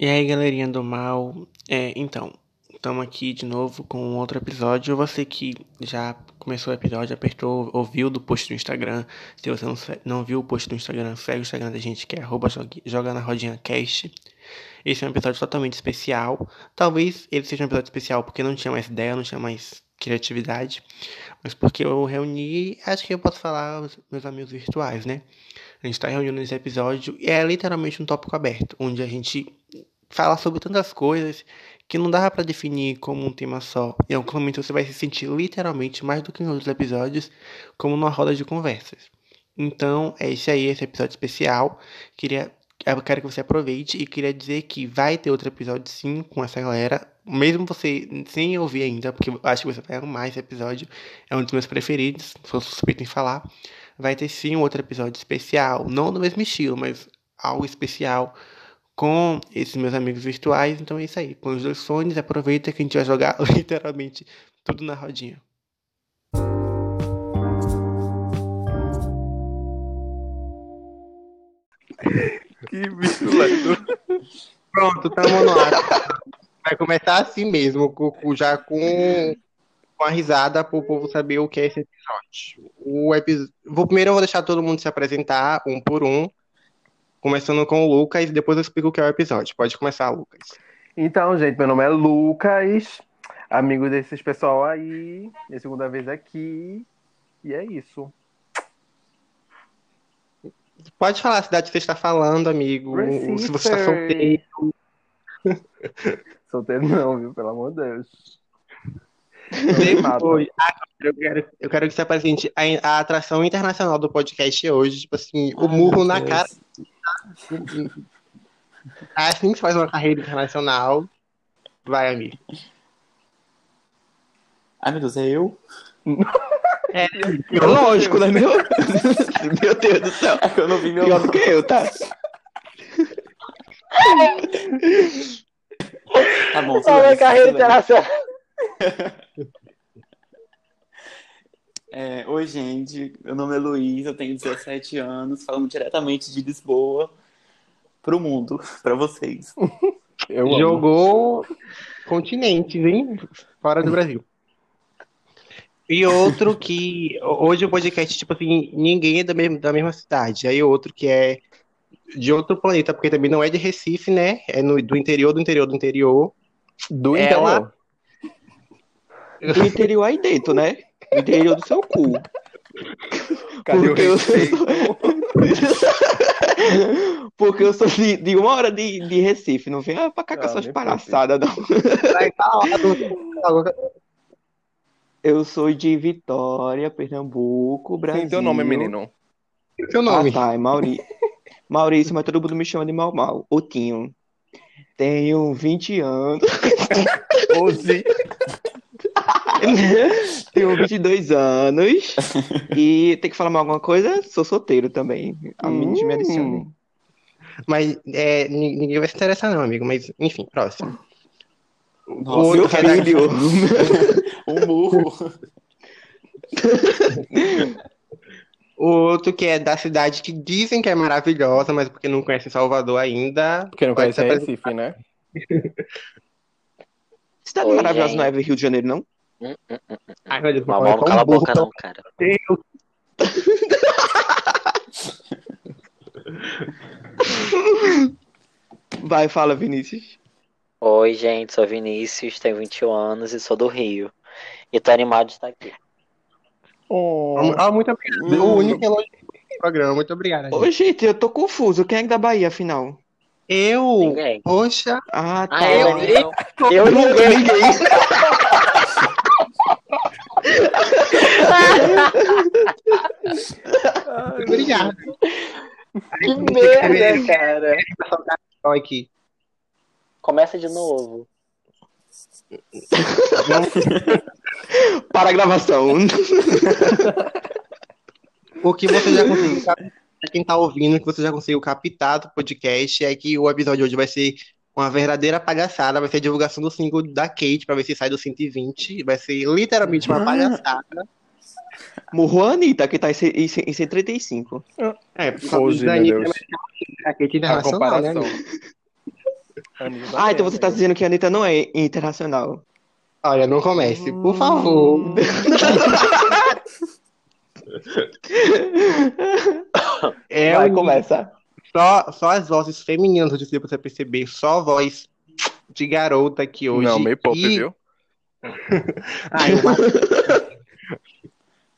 E aí, galerinha do mal. É, então, estamos aqui de novo com outro episódio. Você que já começou o episódio, apertou, ouviu do post do Instagram. Se você não, não viu o post do Instagram, segue o Instagram da gente, que é arroba joga na rodinha cast. Esse é um episódio totalmente especial. Talvez ele seja um episódio especial porque não tinha mais ideia, não tinha mais criatividade. Mas porque eu reuni, acho que eu posso falar os meus amigos virtuais, né? A gente está reunindo nesse episódio e é literalmente um tópico aberto, onde a gente fala sobre tantas coisas que não dava para definir como um tema só. Em algum momento você vai se sentir literalmente mais do que em outros episódios, como numa roda de conversas. Então, é esse aí, esse episódio especial. Queria, eu quero que você aproveite e queria dizer que vai ter outro episódio sim com essa galera. Mesmo você sem ouvir ainda, porque eu acho que você vai amar esse episódio. É um dos meus preferidos, sou suspeito em falar vai ter sim um outro episódio especial, não do mesmo estilo, mas algo especial com esses meus amigos virtuais. Então é isso aí. Com os dois fones, aproveita que a gente vai jogar literalmente tudo na rodinha. que bicho. Pronto, tamo no ar. Vai começar assim mesmo, já com uma risada para o povo saber o que é esse episódio. O episódio... Vou, primeiro eu vou deixar todo mundo se apresentar, um por um, começando com o Lucas, e depois eu explico o que é o episódio. Pode começar, Lucas. Então, gente, meu nome é Lucas, amigo desses pessoal aí, minha segunda vez aqui, e é isso. Pode falar a cidade que você está falando, amigo, Recife. se você está solteiro. solteiro não, viu? Pelo amor de Deus. Depois, eu quero, eu quero que você apresente a, a atração internacional do podcast hoje, tipo assim, o murro na Deus. cara. É assim que se faz uma carreira internacional. Vai, amigo. Ai, meu Deus, é eu? É, eu, lógico, né, meu? meu Deus do céu. É eu não vi meu Pior do que eu, tá? tá bom, Fala carreira internacional. É, Oi, gente. Meu nome é Luiz, eu tenho 17 anos, falando diretamente de Lisboa pro mundo, para vocês. Eu Jogou continentes, hein? Fora do Brasil. E outro que. Hoje o podcast, tipo assim, ninguém é da mesma, da mesma cidade. Aí outro que é de outro planeta, porque também não é de Recife, né? É no, do interior, do interior, do interior. Do Ela... interior. Do interior aí dentro, né? No interior do seu cu. Cadê Porque o eu sou... Porque eu sou de, de uma hora de, de Recife, não vem pra cá com essas palhaçadas, não. Eu sou de Vitória, Pernambuco, Brasil. Sim, teu nome, menino. Teu nome? Ah, tá, é Mauri... Maurício, mas todo mundo me chama de Mal Mal. Otinho. Tenho 20 anos. 11. Tenho 22 anos. E tem que falar mais alguma coisa? Sou solteiro também. A hum. me adicione. Mas é, ninguém vai se interessar, não, amigo. Mas, enfim, próximo. Nossa, o outro filho. um burro. O outro que é da cidade que dizem que é maravilhosa, mas porque não conhece Salvador ainda. Porque não conhece Recife, né? Cidade Oi, maravilhosa gente. não é Rio de Janeiro, não? Hum, hum, hum, Ai, meu Deus, não cala a boca não, cara. Deus. Vai, fala, Vinícius. Oi, gente, sou Vinícius, tenho 21 anos e sou do Rio. E tô animado de estar aqui. Oh. Ah, muito obrigado. Hum. O único elogio do programa, muito obrigado. Gente. Ô, gente, eu tô confuso. Quem é da Bahia, afinal? Eu? Ninguém. Poxa. Ah, tá. Ah, eu, eu, eu ninguém. ninguém. Obrigado. Que merda, cara. Aqui. Começa de novo. Para a gravação. o que você já conseguiu, pra quem tá ouvindo, que você já conseguiu captar do podcast, é que o episódio de hoje vai ser uma verdadeira palhaçada, vai ser a divulgação do single da Kate, pra ver se sai do 120, vai ser literalmente uma ah. palhaçada. Murro a Anitta, que tá em, em, em 135. É, por causa da Anitta, a Kate internacional, né? Ah, então você tá amigo. dizendo que a Anitta não é internacional. Olha, não comece, por favor. É Vai, um- começa. Só, só as vozes femininas, eu disse pra você perceber, só voz de garota aqui hoje. Não, meio pop, E- viu? Ah, eu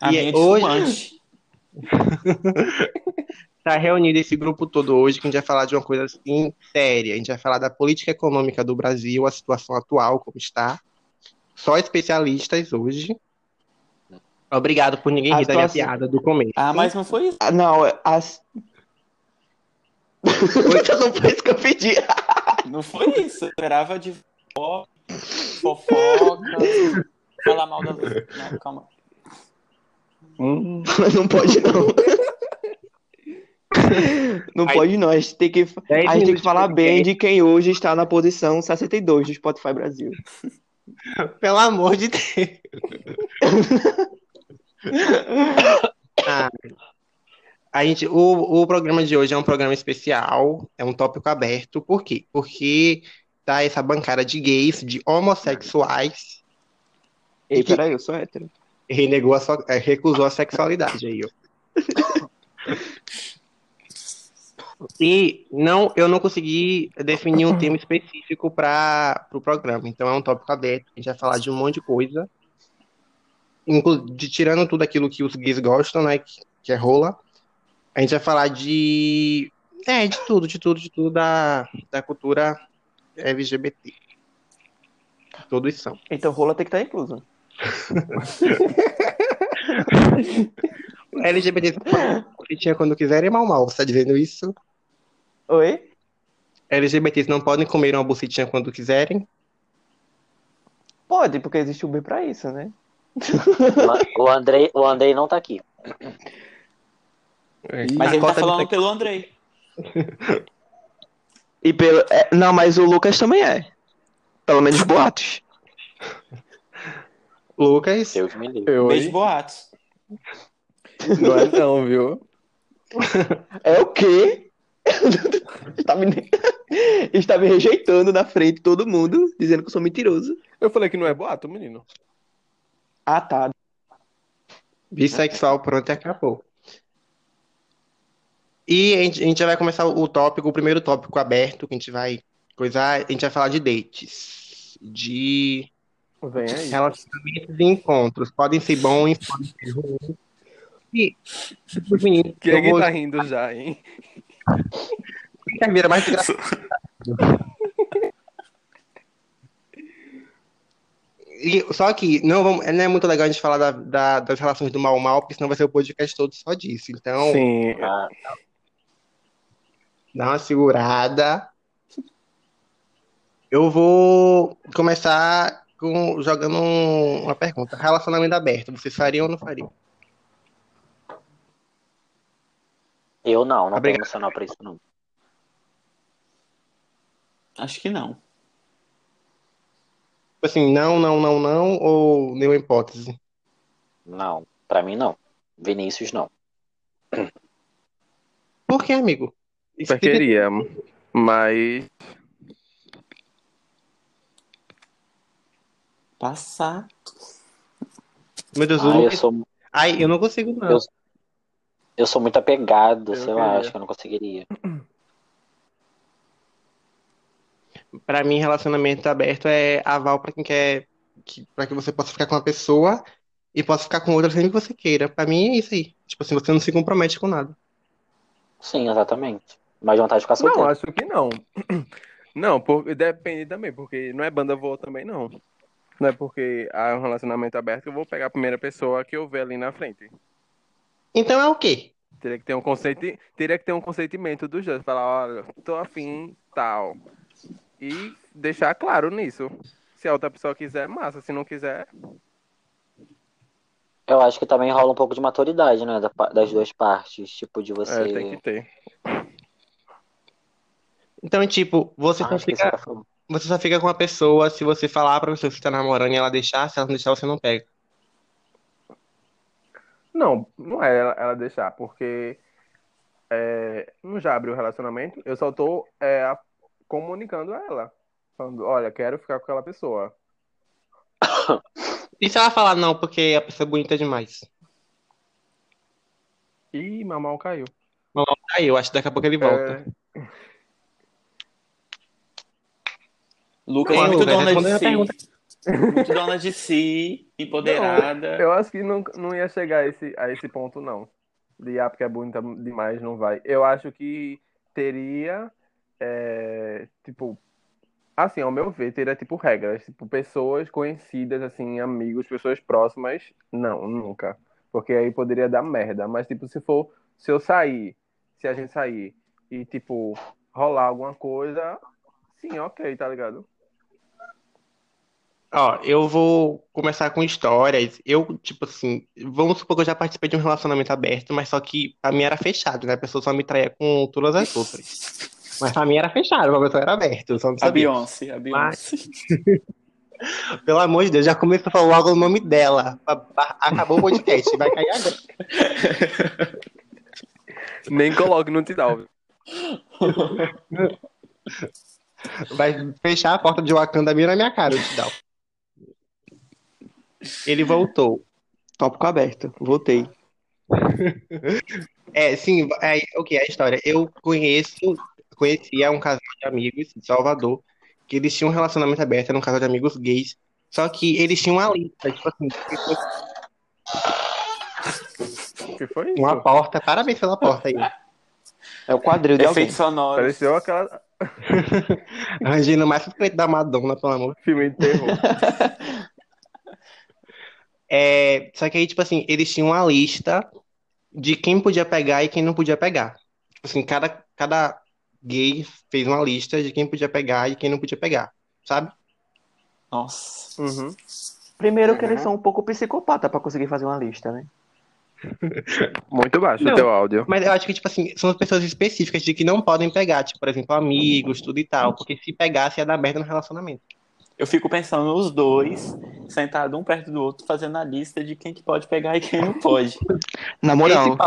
A E minha é hoje- tá reunido esse grupo todo hoje que a gente vai falar de uma coisa assim séria. A gente vai falar da política econômica do Brasil, a situação atual, como está. Só especialistas hoje. Obrigado por ninguém A rir da minha situação- piada do começo. Ah, mas não foi isso. Ah, Não, é- as. Então não foi isso que eu pedi. Não foi isso. Eu esperava de fo- fofoca, falar mal da Lu. Não, calma. Hum, Não pode não. Não Aí- pode não, a gente tem que, a gente tem que falar bem de quem hoje está na posição 62 do Spotify Brasil. Pelo amor de Deus. Ah, a gente, o, o programa de hoje é um programa especial, é um tópico aberto. Por quê? Porque tá essa bancada de gays, de homossexuais, Ei, que- peraí, eu sou hétero. renegou a sua- eh, recusou a sexualidade aí, ó. E não, eu não consegui definir um tema específico para o pro programa. Então é um tópico aberto. A gente vai falar de um monte de coisa. Inclu de, tirando tudo aquilo que os gays gostam, né? Que, que é rola. A gente vai falar de. É, de tudo, de tudo, de tudo da, da cultura LGBT. Todos são. Então rola tem que estar incluso. LGBT tinha quando quiserem mal mal. Você tá dizendo isso? Oi? LGBTs não podem comer uma bucetinha quando quiserem. Pode, porque existe Uber pra isso, né? O Andrei, o Andrei não tá aqui. Mas ele tá de falando pelo Andrei. E pelo. é, não, mas o Lucas também é. Pelo menos boatos. Lucas, Deus me livre. eu, Beijo boatos. Não é não, viu? É o quê? Está me... Está me rejeitando na frente de todo mundo, dizendo que eu sou mentiroso. Eu falei que não é boato, menino. Ah, tá. bissexual, pronto e acabou. E a gente, a gente já vai começar o tópico, o primeiro tópico aberto, que a gente vai coisar, a gente vai falar de dates, de relacionamentos e encontros. Podem ser bons, podem ser ruins. E, os meninos, Quem é que vou... tá rindo já, hein? Quem vira mais engraçado. E, só que não, vamos, não é muito legal a gente falar da- da- das relações do mal mal, porque senão vai ser o podcast todo só disso. Então, Sim. Ah, dá uma segurada. Eu vou começar com, jogando um- uma pergunta. Relacionamento aberto, vocês fariam ou não fariam? eu não, não tenho Obrigado. emocional pra isso, não. Acho que não. Tipo assim, não, não, não, não, ou nenhuma hipótese? Não, pra mim não. Vinícius não. Por que, amigo? Queria, mas Passar. Meu Deus, o Ah, eu sou, Ai, eu não consigo, não. Eu- eu sou muito apegado, Eu sei lá, acho que eu não conseguiria. Pra mim, relacionamento aberto é aval pra quem quer, que, pra que você possa ficar com uma pessoa e possa ficar com outra sempre que você queira. Pra mim é isso aí. Tipo assim, você não se compromete com nada. Sim, exatamente. Mas vontade de ficar não, solteiro. acho que não. Não, por, depende também, porque não é banda voa também, não. Não é porque há um relacionamento aberto que eu vou pegar a primeira pessoa que eu ver ali na frente. Então é o quê? Teria que ter um conceito, teria que ter um consentimento dos dois, falar, olha, tô afim, tal. E deixar claro nisso. Se a outra pessoa quiser, massa. Se não quiser, Eu acho que também rola um pouco de maturidade, né? Das duas partes. Tipo, de é, você. tem que ter. Então, tipo, você Ah, só fica, falar. você só fica com a pessoa se você falar pra pessoa que você tá namorando e ela deixar, se ela não deixar, você não pega. Não, não é ela, ela deixar, porque é, não já abriu o relacionamento. Eu só tô é, comunicando a ela. Falando, olha, quero ficar com aquela pessoa. E se ela falar não, porque a pessoa é bonita demais? Ih, mamão caiu. Aí, eu acho que daqui a pouco ele volta. É, Lucas Não, é muito Lucas, dona de si. pergunta. Muito dona de si, empoderada. Eu acho que não, não ia chegar a esse, a esse ponto, não. De ah, porque é bonita demais, não vai. Eu acho que teria, é, tipo, assim, ao meu ver, teria, tipo, regras. Tipo, pessoas conhecidas, assim, amigos, pessoas próximas, não, nunca. Porque aí poderia dar merda. Mas, tipo, se for, se eu sair, se a gente sair e, tipo, rolar alguma coisa, sim, ok, tá ligado? Ó, eu vou começar com histórias. Eu, tipo assim, vamos supor que eu já participei de um relacionamento aberto, mas só que a minha era fechado, né? A pessoa só me traía com todas as outras. Mas a minha era fechada, a pessoa era aberta, eu só não A sabia. Beyoncé, a Beyoncé. Pelo amor de Deus, já começou a falar logo o nome dela. Acabou o podcast, vai cair agora. Nem coloque no Tidal. Vai fechar a porta de Wakanda bem na minha cara, te dá. Ele voltou. Tópico aberto. Voltei. É, sim, é, o que é a história? Eu conheço, conhecia um casal de amigos de Salvador, que eles tinham um relacionamento aberto, era um casal de amigos gays, só que eles tinham uma lista, tipo assim, O que foi isso? uma porta, parabéns pela porta aí. É o quadril de alguém. Efeitos sonoros. Pareceu aquela Arranjando mais suspeito da Madonna, pelo amor. filme de terror. É, só que aí, tipo assim, eles tinham uma lista de quem podia pegar e quem não podia pegar. Tipo assim, cada, cada gay fez uma lista de quem podia pegar e quem não podia pegar, sabe? Nossa. Uhum. Primeiro que eles são um pouco psicopata pra conseguir fazer uma lista, né? Muito baixo Não. o teu áudio. Mas eu acho que, tipo assim, são pessoas específicas de que não podem pegar, tipo, por exemplo, amigos, tudo e tal, porque se pegasse ia dar merda no relacionamento. Eu fico pensando os dois, sentados um perto do outro, fazendo a lista de quem que pode pegar e quem não pode. Na moral,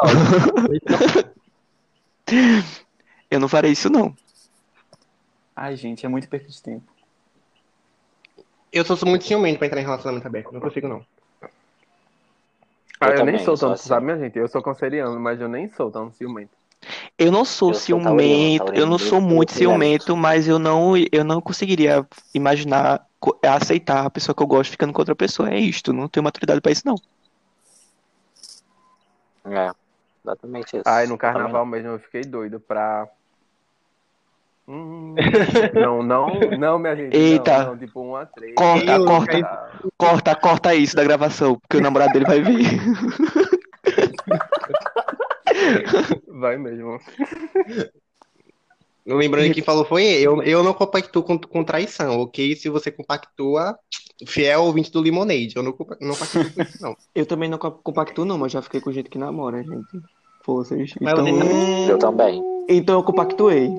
eu não farei isso não. Ai, gente, é muito perda de tempo. Eu sou muito ciumento pra entrar em relacionamento aberto, não consigo não. Ah, eu, também nem sou sou tanto, assim. sabe, minha gente? Eu sou canceriano, mas eu nem sou tão ciumento. Eu não sou Eu sou ciumento, taurino, eu não sou muito ciumento. mas eu não, eu não conseguiria imaginar co- aceitar a pessoa que eu gosto ficando com outra pessoa. É isto, não tenho maturidade pra isso não. É, exatamente isso. Ai, no carnaval mesmo eu fiquei doido pra. Hum, não, não, não, minha gente. Eita. Não, não, tipo, um a três. Corta, Eu- corta, Tá. corta, corta isso da gravação, porque o namorado dele vai vir. Vai mesmo. Lembrando que quem falou foi eu. Eu não compactuo com, com traição, ok? Se você compactua, fiel ouvinte do Limonade. Eu não, compa- não compactuo com isso, não. Eu também não co- compactuo não, mas já fiquei com gente que namora, gente. Forças. Mas Então, você- Eu também. então eu compactuei.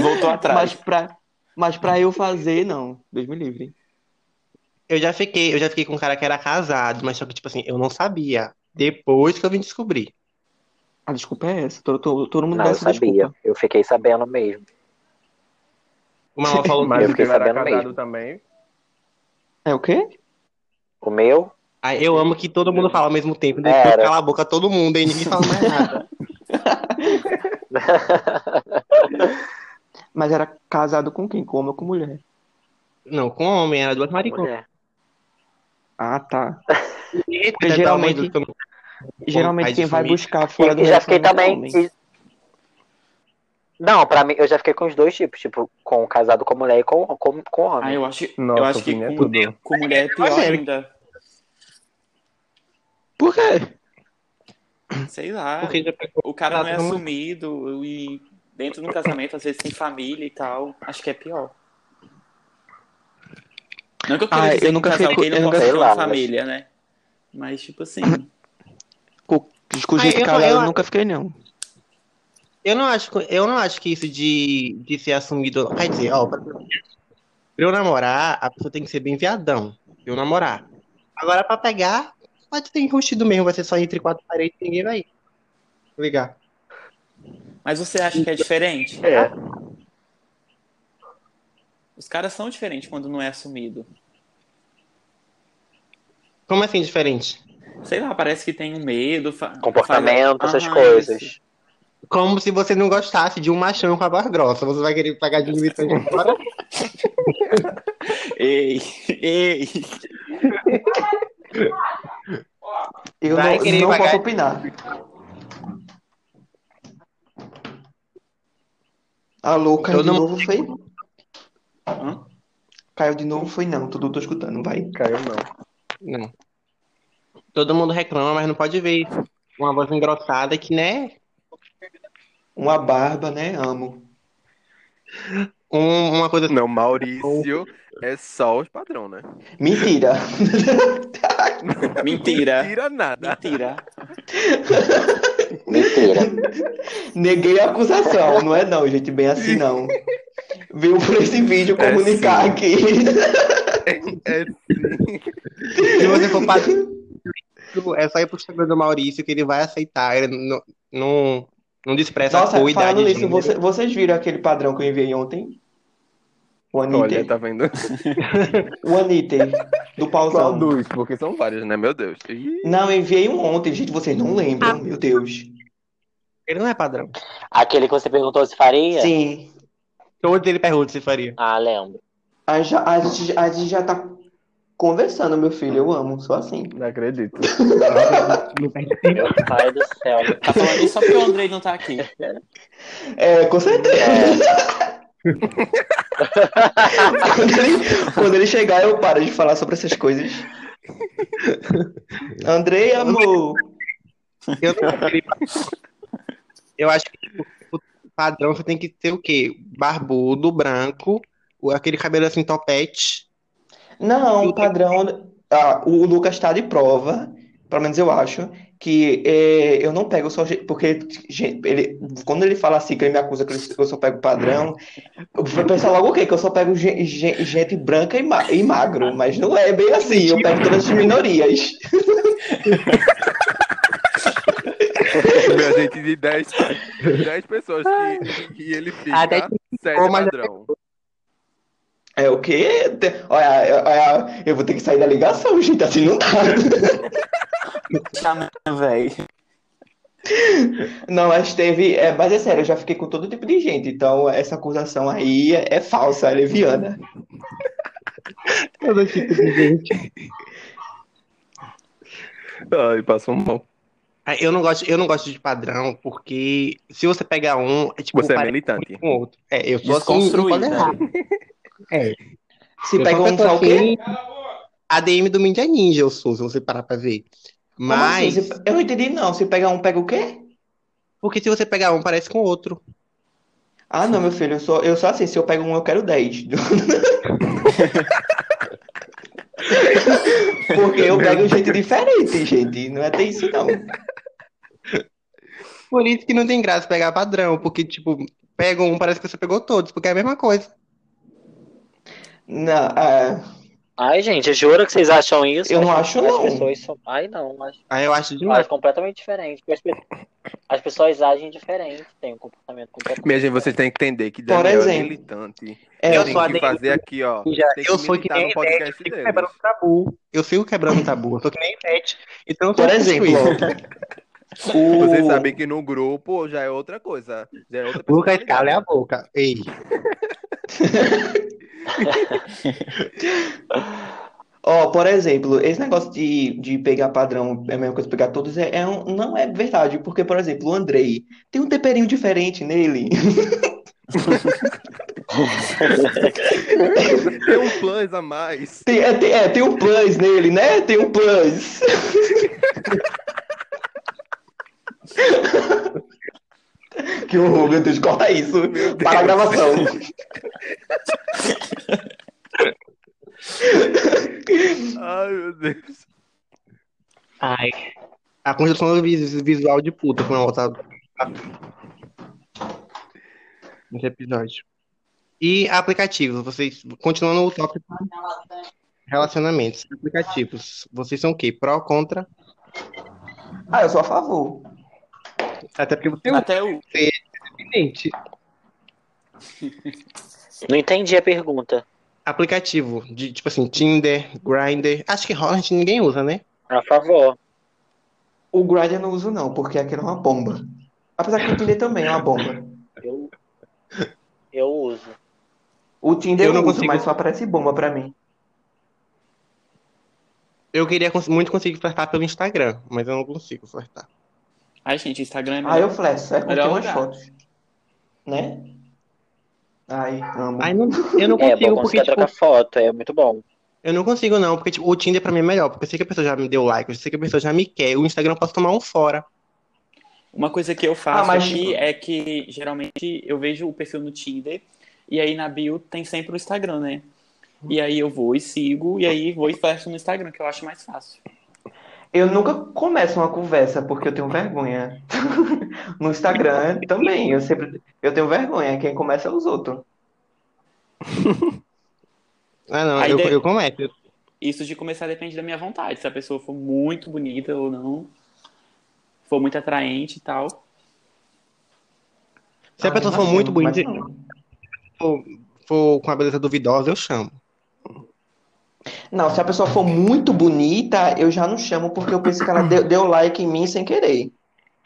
Voltou atrás. Mas pra, mas pra eu fazer, não. Deus me livre. Eu já fiquei, eu já fiquei com um cara que era casado, mas só que, tipo assim, eu não sabia. Depois que eu vim descobrir. A desculpa é essa. Todo, todo, todo mundo Não, eu sabia. desculpa. Eu fiquei sabendo mesmo. O Manuel falou Mas Eu o que. que era sabendo casado mesmo. também. É o quê? O meu? Ah, eu amo que todo mundo fala ao mesmo tempo. Depois Era. cala a boca todo mundo, aí ninguém fala mais nada. Mas era casado com quem? Com homem ou com mulher? Não, com homem, era duas mariconas. Ah, tá. Porque geralmente- Geralmente quem vai buscar fora do já fiquei é também. e- Não, pra mim, eu já fiquei com os dois tipos, tipo, com casado com mulher e com, com, com Ah, homem. eu acho, Nossa, eu acho que é com, tudo. com mulher é pior ainda. Por quê? Sei lá. Porque já pegou O cara não é Casado com- assumido e dentro do casamento às vezes tem família e tal. Acho que é pior. Não que eu queira Ah, dizer eu que nunca um casal fiquei gay com- não eu pode ter uma família, né? Mas tipo assim, Com Ah, gente eu- casada eu- eu nunca fiquei, não. Eu não acho, eu não acho que isso de, de ser assumido. Quer dizer, ó, pra pra eu namorar, a pessoa tem que ser bem viadão. Pra eu namorar. Agora, pra pegar, pode ter enrustido mesmo, vai ser só entre quatro paredes e ninguém vai ligar. Mas você acha que é diferente? É. Os caras são diferentes quando não é assumido. Como assim diferente? Sei lá, parece que tem um medo. Comportamento, faz- essas Aham, coisas. isso. Como se você não gostasse de um machão com a voz grossa. Você vai querer pagar de limite agora? Ei, ei. Eu Vai não, querer não pagar- posso opinar. Alô, caiu Todo de mundo- novo, foi? Hã? Caiu de novo, foi não. Tudo tô escutando, vai. Caiu não. Não. Todo mundo reclama, mas não pode ver uma voz engrossada que, né? Uma barba, né? Amo. um- uma coisa assim. Não, Maurício é só os padrão, né? Mentira. Mentira. Tira nada. Mentira. Mentira. Neguei a acusação. Não é não, gente. Bem assim, não. Veio por esse vídeo É comunicar sim. aqui. É Se você for é só ir pro Instagram do Maurício que ele vai aceitar. Ele não, não, não despreza Nossa, a idade, nisso, gênero. você- vocês viram aquele padrão que eu enviei ontem? O Olha, tá vendo? O Anitter, do Qual dos? Porque são vários, né? Meu Deus. Ih, Não, eu enviei um ontem, gente. Vocês não lembram, meu Deus. Ele não é padrão. Aquele que você perguntou se faria? Sim. Todos ele pergunta se faria. Ah, lembro. A, já- a gente, a gente já tá conversando, meu filho. Eu amo, sou assim. Não acredito. Meu pai do céu. Tá falando isso só porque o Andrei não tá aqui. É, com certeza. Quando ele, quando ele chegar, eu paro de falar sobre essas coisas. Andrei, amor. Eu, não eu acho que tipo, o padrão você tem que ter o quê? Barbudo, branco, o- aquele cabelo assim topete. Não, padrão. Ah, o Lucas tá de prova, pelo menos eu acho, que é, eu não pego só. Porque gente, ele, quando ele fala assim, que ele me acusa que eu só pego padrão, eu vou pensar logo o quê? Que eu só pego ge- ge- gente branca e, ma- e magro, mas não é bem assim, eu pego todas as minorias. Meu, gente, de 10, 10 pessoas que, que ele fica, Até 7 ficou, mas- padrão. É o quê? Olha, olha, eu vou ter que sair da ligação, gente, assim não dá. Chama, véi. Não, mas teve. É, mas é sério, eu já fiquei com todo tipo de gente, então essa acusação aí é, é falsa, é leviana. Todo tipo de gente. Ai, passou mal. Ah, Eu não gosto, eu não gosto de padrão, porque se você pegar um, é tipo, Você é militante. com outro. É, eu sou assim, pode né? É. Se Eu pega um quê? assim, ADM do Mídia Ninja, eu sou, se você parar pra ver. Assim? Mas, Se- Eu não entendi, não. Se pega um, pega o quê? porque se você pegar um, parece com o outro. Ah, não, meu filho, eu sou, eu sou assim, se eu pego um, eu quero 10. Porque eu pego gente diferente, gente. Não é ter isso, não. Por isso que não tem graça pegar padrão, porque, tipo, pega um, parece que você pegou todos, porque é a mesma coisa. Não, é, Ai, gente, jura que vocês acham isso? Eu não acho, As não. pessoas são... Ai, não. Mas... Aí eu acho demais. acho completamente diferente. As, pe- as pessoas agem diferente, têm um comportamento completamente Minha gente, vocês têm que entender que Por Daniel é exemplo. militante. é, Eu tem sou que fazer aqui, ó. Já, eu sou que nem Ivete, eu fico deles. quebrando tabu. Eu fico quebrando tabu, eu sou que nem Ivete. Então eu tô por exemplo, o... Vocês sabem que no grupo já é outra coisa. Já é outra Lucas, cala a boca. Ei, Ó, por exemplo, esse negócio de, de pegar padrão, é a mesma coisa pegar todos, é, é um- não é verdade, porque, por exemplo, o Andrei tem um temperinho diferente nele. Tem um plus a mais. Tem, é, tem, é, tem um plus nele, né? Tem um plus. Que horror, meu Deus, corta isso. Para a gravação. Ai, meu Deus. ai. A construção visual de puta foi uma outra. Nesse episódio. E aplicativos, vocês. Continuando o tópico. Relacionamentos. Aplicativos. Vocês são o quê? Pró, contra? Ah, eu sou a favor. Até porque você. Até o. Independente. Não entendi a pergunta. Aplicativo de, tipo assim, Tinder, Grindr. Acho que Hornet ninguém usa, né? A favor. O Grindr eu não uso não, porque aquilo é uma bomba. Apesar que o Tinder também é uma bomba. Eu, eu uso. O Tinder Eu não uso, consigo. mas só aparece bomba pra mim. Eu queria muito conseguir flertar pelo Instagram, mas eu não consigo flertar. Ai, gente, Instagram é Ah, melhor. eu flex, é curtir umas fotos. Né? Ai, amo. Ai, não, eu não É, consigo, bom quando você porque, tipo, trocar foto, é muito bom. eu não consigo não, porque tipo, o Tinder pra mim é melhor, porque eu sei que a pessoa já me deu like, eu sei que a pessoa já me quer, o Instagram eu posso tomar um fora. Uma coisa que eu faço Ah, mas, aqui tipo- é que geralmente eu vejo o perfil no Tinder e aí na bio tem sempre o Instagram, né? E aí eu vou e sigo, e aí vou e fecho no Instagram, que eu acho mais fácil. Eu nunca começo uma conversa porque eu tenho vergonha. No Instagram também, eu sempre eu tenho vergonha. Quem começa é os outros. Ah, não, Aí eu, de- eu começo. Isso de começar depende da minha vontade. Se a pessoa for muito bonita ou não, for muito atraente e tal. Se a Ah, pessoa for imagino, muito bonita, for, for com a beleza duvidosa, eu chamo. Não, se a pessoa for muito bonita, eu já não chamo porque eu penso que ela deu, deu like em mim sem querer.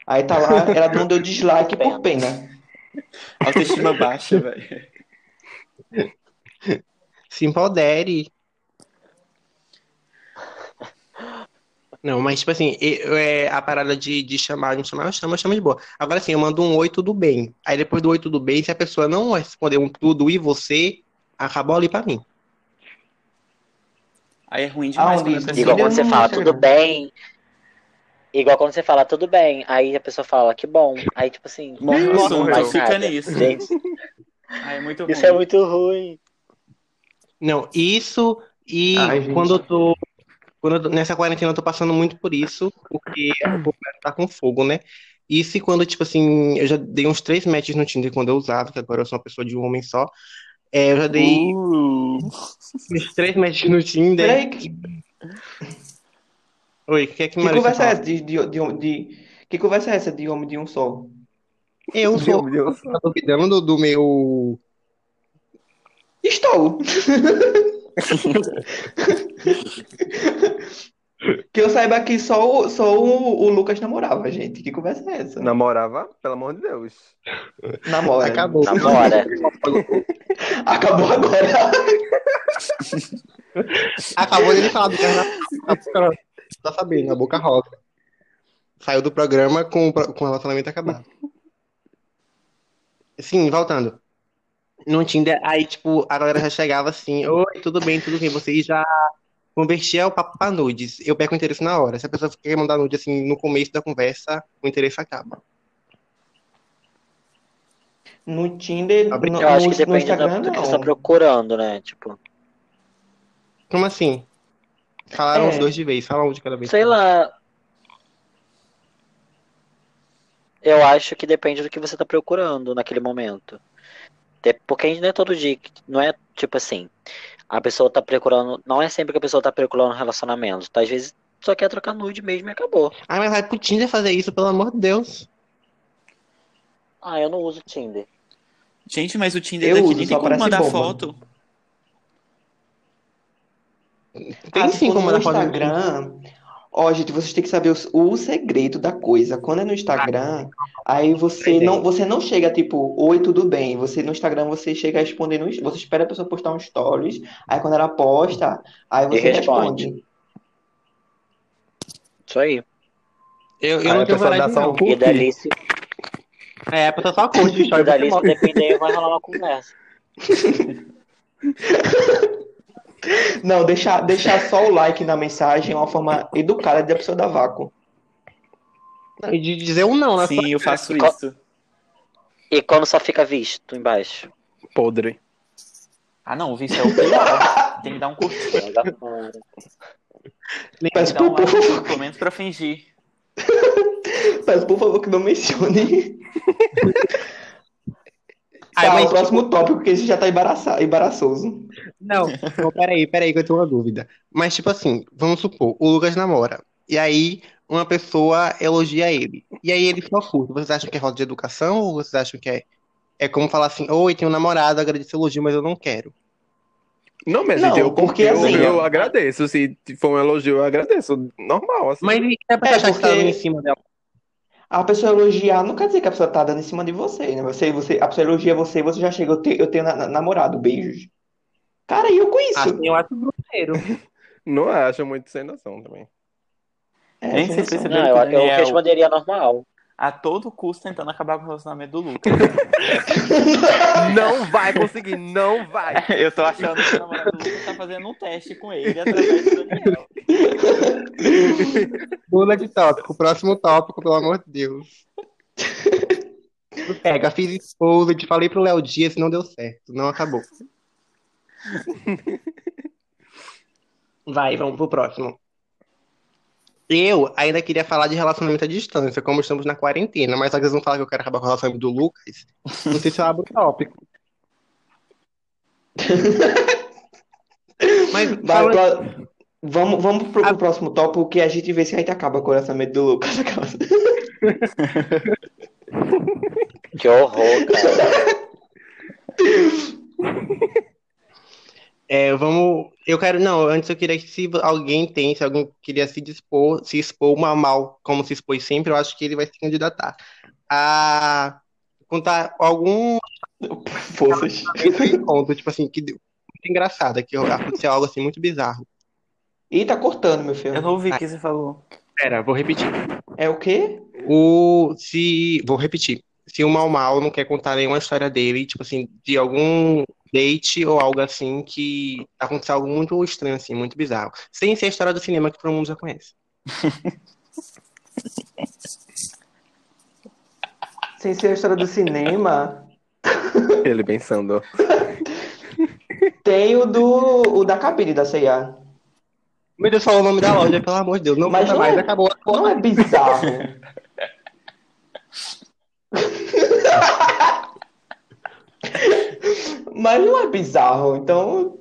Aí tá lá, ela não deu dislike por pena. Autoestima baixa, velho. Se empodere. Não, mas tipo assim, eu- é, a parada de, de chamar, de chamar, eu chamo, eu chamo de boa. Agora assim, eu mando um oi, tudo bem. Aí depois do oi, tudo bem, se a pessoa não responder um tudo e você, acabou ali pra mim. Aí é ruim demais Aonde quando a isso? Igual quando você não fala tudo bem. Igual quando você fala tudo bem. Aí a pessoa fala que bom. Aí, tipo assim, Morre o não fica nada. nisso. Gente, Aí é muito ruim. isso é muito ruim. Não, isso e Ai, quando eu tô. Quando eu tô- nessa quarentena eu tô passando muito por isso, porque a população tá com fogo, né? Isso e quando, tipo assim, eu já dei uns três matches no Tinder quando eu usava, que agora eu sou uma pessoa de um homem só. É, eu já dei Uh, uns três matches no Tinder. Peraí, que, Oi, o que é que que Marisa conversa é essa de, de, de, de- que conversa é essa de homem de um só? Eu sou Meu Deus. tá duvidando do, do meu. Estou. Que eu saiba que só, o, só o, o Lucas namorava, gente. Que conversa é essa? Namorava? Pelo amor de Deus. Namora. Acabou. Namora. Acabou agora. Acabou de falar do carnaval. Tá sabendo, a boca rosa. Saiu do programa com, com o relacionamento acabado. Sim, voltando. No Tinder, aí, tipo, a galera já chegava assim, oi, tudo bem, tudo bem, você já convertia o papo pra nudes. Eu perco o interesse na hora. Se a pessoa quer mandar nude, assim, no começo da conversa, o interesse acaba. No Tinder, no, Eu Eu acho no, que depende Instagram, do que você tá não. procurando, né? Tipo, Como assim? Falaram É. os dois de vez, fala um de cada vez. sei lá. Eu acho que depende do que você tá procurando naquele momento. Porque não é todo dia, não é tipo assim, a pessoa tá procurando, não é sempre que a pessoa tá procurando um relacionamento. Tá? Às vezes só quer trocar nude mesmo e acabou. Ah, mas vai pro Tinder fazer isso, pelo amor de Deus. Ah, eu não uso Tinder. Gente, mas o Tinder Eu daqui uso, nem tem como mandar bomba. foto. Tem Ah, sim como no ela pode. Instagram. Ó, gente, vocês têm que saber o, o segredo da coisa. Quando é no Instagram, aí você não, você não chega tipo, oi, tudo bem. Você no Instagram você chega respondendo, você espera a pessoa postar um stories, aí quando ela posta, aí você responde. responde. Isso aí. Eu, eu Aí não tenho coragem, não. um E dali, se, É, a pessoa só curte o story e dali, se depender, vai rolar uma conversa. Não, deixar, deixar só o like na mensagem é uma forma educada de a pessoa dar vácuo. E de dizer um não, né? Sim, eu faço Co- isso. E quando só fica visto embaixo? Podre. Ah, não, o vício é o pior. Tem que dar um. Joga fora. Tem Mas, que dar um like, pelo menos pra fingir. mas, por favor, que não mencione. Ai, Tá, mas, o próximo tópico, que esse já tá embaraça- embaraçoso. Não, não, peraí, peraí, que eu tenho uma dúvida. Mas, tipo assim, vamos supor, o Lucas namora. E aí, uma pessoa elogia ele. E aí ele só curte. Vocês acham que é falta de educação ou vocês acham que é É como falar assim, oi, tenho um namorado, agradeço o elogio, mas eu não quero. Não, mas Não, gente, eu, porque eu, assim, eu ó. agradeço. Se for um elogio, eu agradeço. Normal, assim. Mas e a pessoa É, tá porque- em cima dela? A pessoa elogiar não quer dizer que a pessoa tá dando em cima de você, né? Você, você, a pessoa elogia você e você já chega, eu, te- eu tenho na- na- namorado, beijos. Cara, e eu com isso? Assim, eu acho grosseiro. Não acho muito sem noção também. É, Nem sem sei noção. se Não, eu, eu responderia normal. A todo custo tentando acabar com o relacionamento do Lucas. Não vai conseguir, não vai. Eu tô achando que o namorado do Lucas tá fazendo um teste com ele através do Daniel. Pula de tópico. Próximo tópico, pelo amor de Deus. Pega, fiz exposed, falei pro Léo Dias, não deu certo. Não acabou. Vai, vamos pro próximo. Eu ainda queria falar de relacionamento à distância, como estamos na quarentena, mas que eles vão falar que eu quero acabar com o relacionamento do Lucas. Não sei se eu abro o tópico. Mas Vai, fala- Vamos, vamos pro, pro próximo tópico que a gente vê se a gente acaba com o orçamento do Lucas. Que horror, cara. É, vamos. Eu quero. Não, antes eu queria que se alguém tem, se alguém queria se dispor, se expor mal, mal, como se expôs sempre, eu acho que ele vai se candidatar. A contar algum Forças. conto, tipo assim, que deu muito engraçado, que aconteceu algo assim muito bizarro. Ih, tá cortando, meu filho. Eu não ouvi o que você falou. Pera, vou repetir. É o quê? O. Se. Vou repetir. Se o Mal Mal não quer contar nenhuma história dele, tipo assim, de algum date ou algo assim que aconteceu algo muito estranho, assim, muito bizarro. Sem ser a história do cinema que todo mundo já conhece. Sem ser a história do cinema, Ele pensando. tem o do o da cabine da C&A. Meu Deus, falou o nome da loja, pelo amor de Deus. Não Mas conta não mais, é- acabou. Não é bizarro. Mas não é bizarro, então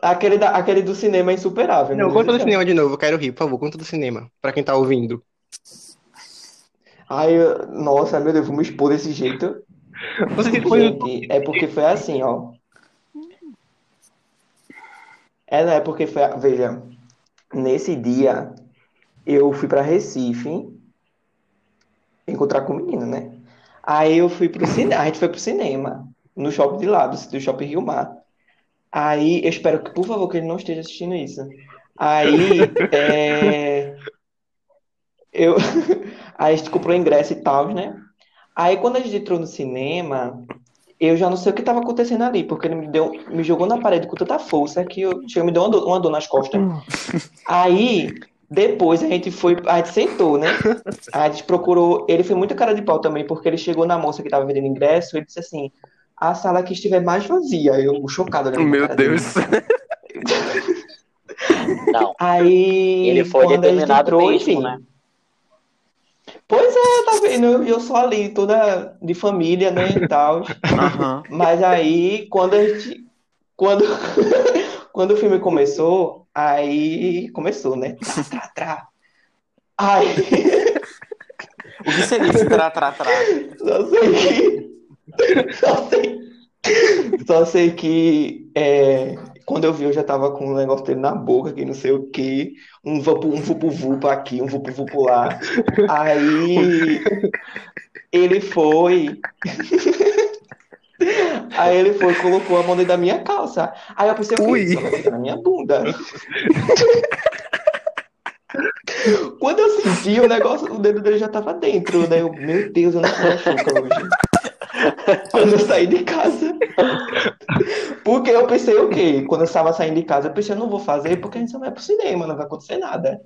aquele, da, aquele do cinema é insuperável. Não, meu conta do cinema de novo, eu quero rir, por favor, conta do cinema, pra quem tá ouvindo. Ai, eu- nossa, meu Deus, vamos expor desse jeito. Você Gente, é porque foi assim, ó. É, não, é porque foi. Veja, nesse dia eu fui pra Recife encontrar com o menino, né? Aí eu fui pro cinema, a gente foi pro cinema, no shopping de lá, do, do shopping Rio Mar. Aí, eu espero que, por favor, que ele não esteja assistindo isso. Aí, é, eu, aí a gente comprou ingresso e tal, né? Aí quando a gente entrou no cinema, eu já não sei o que estava acontecendo ali, porque ele me deu, me jogou na parede com tanta força que eu, chegou, me deu uma dor, uma dor nas costas. Aí, depois a gente foi, a gente sentou, né? A gente procurou, ele foi muito cara de pau também, porque ele chegou na moça que estava vendendo ingresso, ele disse assim, a sala que estiver mais vazia. Eu, chocado, pra Meu cara dele. Deus. Não, Aí, ele foi determinado entrou, mesmo, enfim. né? Pois é, tá vendo? Eu, sou ali, toda de família, né, e tal. Aham. Mas aí, quando a gente. Quando, quando o filme começou, aí começou, né? Trá, trá, trá. Aí, O que seria esse tra, tra, tra? só sei que. Só sei, só sei que é, quando eu vi, eu já tava com um negócio dele na boca, que não sei o que. Um vapu, um vupu-vupu aqui, um vupu-vupu lá. Aí ele foi. Aí ele foi e colocou a mão dentro da minha calça. Aí eu pensei, o ficar na minha bunda. Quando eu senti o negócio, o dedo dele já tava dentro. Daí eu, meu Deus, eu não sou hoje. Quando eu saí de casa. Porque eu pensei o quê? Quando eu estava saindo de casa, eu pensei, eu não vou fazer porque a gente só vai pro cinema, não vai acontecer nada.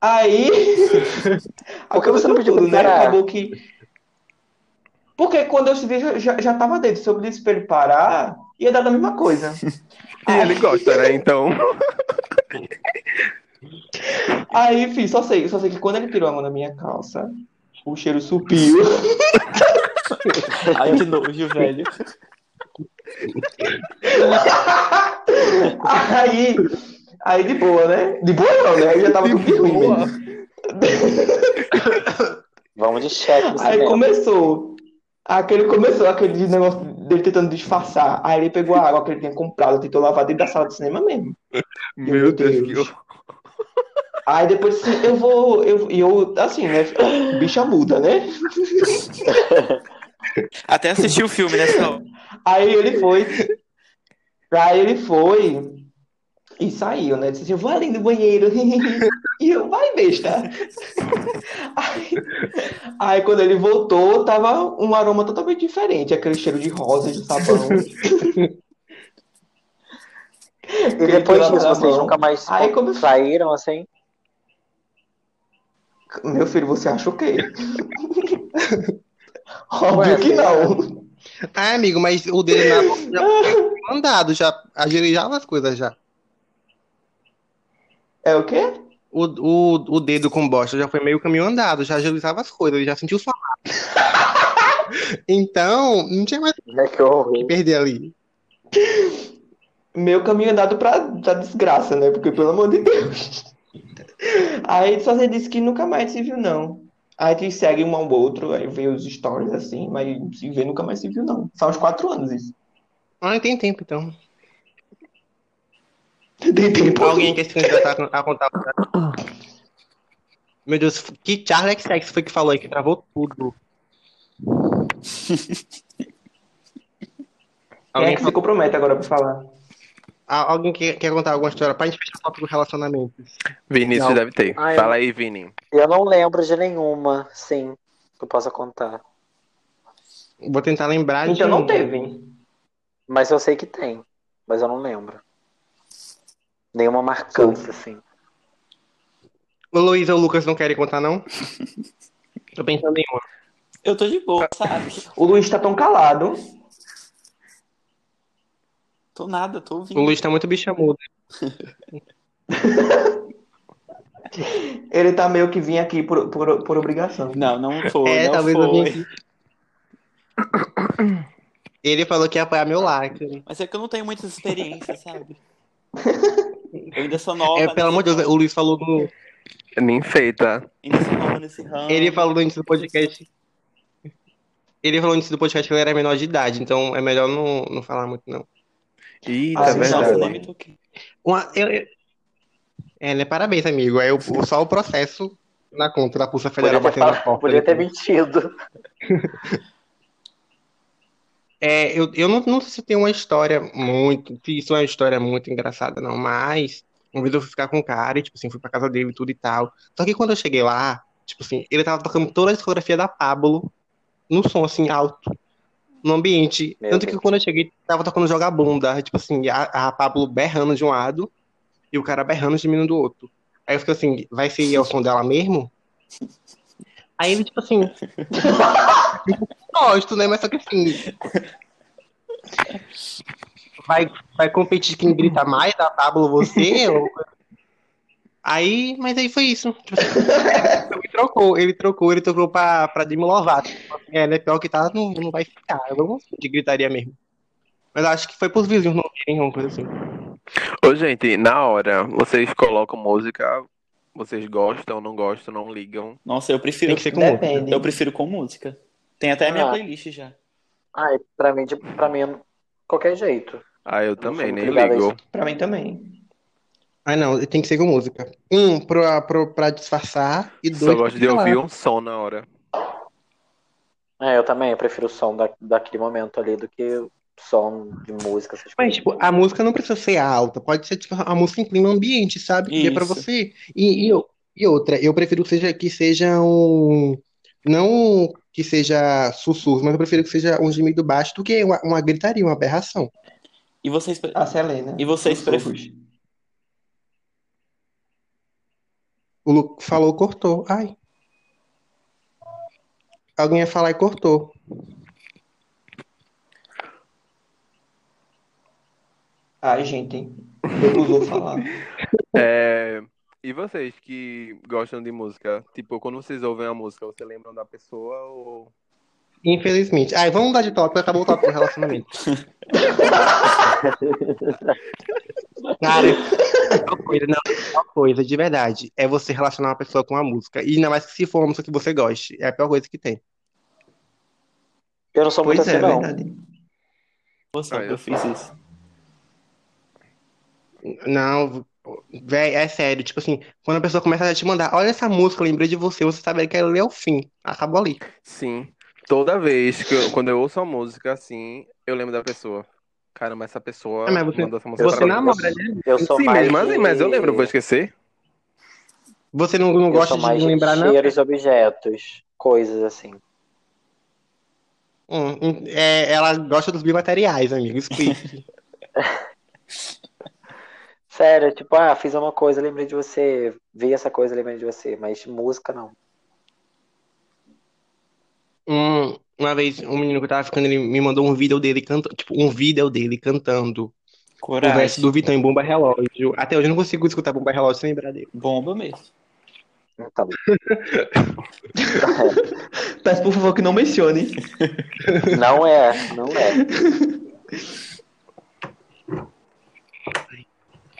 Aí. Por que você não pediu tudo, pra né? Acabou que. Porque quando eu vi, já, já, já tava dentro. Se eu pedisse pra ele parar, ia dar a mesma coisa. E ele gosta, né? Então. Aí, enfim, só sei, só sei que quando ele tirou a mão da minha calça, o cheiro subiu. Ai, que nojo, velho. Aí, aí de boa, né? De boa não, né? Eu já tava De com piruim boa. mesmo. Vamos de chefe no Aí cinema. começou. Aquele começou, aquele negócio dele tentando disfarçar. Aí ele pegou a água que ele tinha comprado, tentou lavar dentro da sala de cinema mesmo. Meu Meu Deus, Deus. que horror. Aí depois assim, eu vou. Eu, e eu, assim, né? Bicha muda, né? Até assisti o filme nessa hora. Aí ele foi. Aí ele foi e saiu, né? Disse assim, eu vou ali no banheiro. E eu, vai, besta. Aí, aí quando ele voltou, tava um aroma totalmente diferente. Aquele cheiro de rosas, de sabão. E depois disso, vocês nunca mais Aí começou. saíram assim? Meu filho, você acha o quê? Óbvio Ué, que tá não. Ah, amigo, mas o dele na já foi mandado, já agilizava as coisas já. É o quê? O, o, o dedo com bosta já foi meio caminho andado, já agilizava as coisas, ele já sentiu falar. Então, não tinha mais É que que perder ali. Meu caminho andado pra, pra desgraça, né? Porque, pelo amor de Deus. Aí só você disse que nunca mais se viu, não. Aí te segue um ao outro, aí vê os stories assim, mas se vê nunca mais se viu, não. São uns quatro anos isso. Ah, tem tempo então. Tem tempo. Alguém quer se candidatar a contar. Meu Deus, que Charlie XX foi que falou aí que travou tudo? Quem é Alguém, que se compromete agora pra falar? Alguém quer, quer contar alguma história pra gente fechar o tópico relacionamentos? Vinícius Não. deve ter. Ah, eu- Fala aí, Vini. Eu não lembro de nenhuma, sim, que eu possa contar. Vou tentar lembrar de Então não teve. Mas eu sei que tem, mas eu não lembro. Nenhuma marcante, assim. O Luiz ou o Lucas não querem contar, não? Tô pensando em uma. Eu tô de boa, sabe? O Luiz tá tão calado. Tô nada, tô O ouvindo. Luiz tá muito bicha muda. Ele tá meio que vinha aqui por, por, por obrigação. Não, não foi, É, não talvez eu vim foi. aqui. Ele falou que ia apoiar meu like. Mas é que eu não tenho muitas experiências, sabe? Eu ainda sou nova. É, pelo amor de Deus, o Luiz falou no. Nem feita. Ainda sou nova nesse ramo. Ele falou no início do podcast. Ele falou no início do podcast que ele era menor de idade, então é melhor não, não falar muito, não. Eita, Ah, é verdade. Uma, eu, eu- É, né? Parabéns, amigo. É o, o- só o processo na conta da Polícia Federal Podia ter, batendo na porta. podia ter mentido. É, eu, eu não, não sei se tem uma história muito. Se isso é uma história muito engraçada, não, mas uma vez eu fui ficar com um cara e, tipo assim, fui pra casa dele e tudo e tal. Só que quando eu cheguei lá, tipo assim, ele tava tocando toda a discografia da Pablo no som, assim, alto, no ambiente. Meu Tanto que Deus. quando eu cheguei, tava tocando Joga Bunda, tipo assim, a, a Pablo berrando de um lado e o cara berrando de mim do outro. Aí eu fiquei assim, vai ser o som dela mesmo? Aí ele, tipo assim, gosto, né? Mas só que assim. Vai, vai competir quem grita mais da Pablo você? ou- Aí, mas aí foi isso. Tipo assim, ele trocou, ele trocou, ele trocou pra, pra Demi Lovato. É, né? Pior que tá, não, não vai ficar. Eu não gosto de gritaria mesmo. Mas acho que foi pros vizinhos não verem, uma coisa assim. Ô, gente, na hora, vocês colocam música, vocês gostam, não gostam, não ligam. Nossa, eu prefiro. Tem que ser com música. Eu prefiro com música. Tem até a minha Ah. playlist já. Ai, pra mim, de- pra mim, qualquer jeito. Ah, eu Não também, nem ligo. Pra mim também. Ah, não, tem que ser com música. Um, pra, pra, pra disfarçar, e dois, Só gosto de ouvir um som na hora. É, eu também, eu prefiro o som da, daquele momento ali do que o som de música, essas Mas, coisas. tipo, a música não precisa ser alta, pode ser tipo, a música em clima ambiente, sabe? Que é pra você. E, e, e outra, eu prefiro que seja, que seja um. Não que seja sussurro, mas eu prefiro que seja um gemido baixo do que uma, uma gritaria, uma aberração. E vocês, pre- A Selena. E vocês Sussurros. O Lu falou, cortou. Ai. Alguém ia falar e cortou. Ai, gente. Recusou falar. É, E vocês que gostam de música, tipo, quando vocês ouvem a música, vocês lembram da pessoa ou. Infelizmente. Ai, vamos mudar de tópico, acabou o tópico do relacionamento. Cara, uma coisa, não, uma coisa, de verdade, é você relacionar uma pessoa com a música. E ainda mais se for uma música que você goste. É a pior coisa que tem. Eu não sou muito Pois é, assim, é não. verdade. Nossa, Ah, eu eu fiz isso. Não, véi, é sério. Tipo assim, quando a pessoa começa a te mandar, olha essa música, eu lembrei de você, você sabe que ela é o fim. Acabou ali. Sim. Toda vez que eu, quando eu ouço uma música assim, eu lembro da pessoa. Caramba, essa pessoa Ah, mas você, mandou essa música você namora, né? Eu sou Sim, mais assim, de... mas eu lembro, vou esquecer. Você não, não Eu gosta de mais de lembrar, não? cheiros, objetos, coisas assim. Hum, hum, é, ela gosta dos biomateriais, amigo. Explique. Sério, tipo, ah, fiz uma coisa, lembrei de você, vi essa coisa, lembrei de você, mas música não. Hum, uma vez, um menino que eu tava ficando, ele me mandou um vídeo dele cantando, tipo, um vídeo dele cantando o verso Coragem. do Vitão em Bomba Relógio. Até hoje eu não consigo escutar Bomba Relógio sem lembrar dele. Bomba mesmo. Então, Peço por favor que não mencione. não é, não é.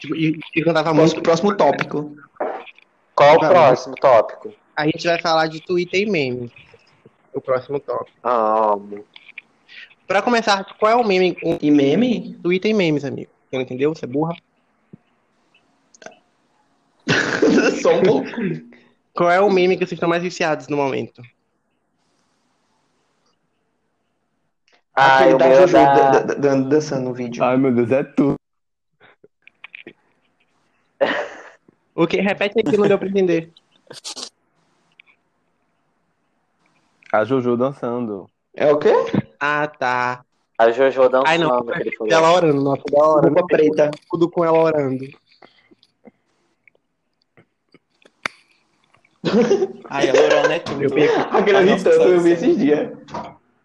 Tipo, e, e cantava Próximo, muito. próximo tópico. Qual o próximo tópico? A gente vai falar de Twitter e memes. O próximo tópico. Amo. Pra começar, qual é o meme? O E meme? Twitter e memes, amigo. Você não entendeu? Você é burra? Só um pouco. Qual é o meme que vocês estão mais viciados no momento? Ah, Aquele da meu Jojo da... da- da- da- dançando no vídeo. Ai, meu Deus, é tudo. O que? Repete aí que não deu pra entender. A Jojo dançando. É o quê? Ah, tá. A Jojo dançando, Ai, não. Ela orando, nossa, da hora. Roupa preta. Tudo com ela orando. Ai, a Lorana é tudo. Eu perco, tanto, eu vi esses dias.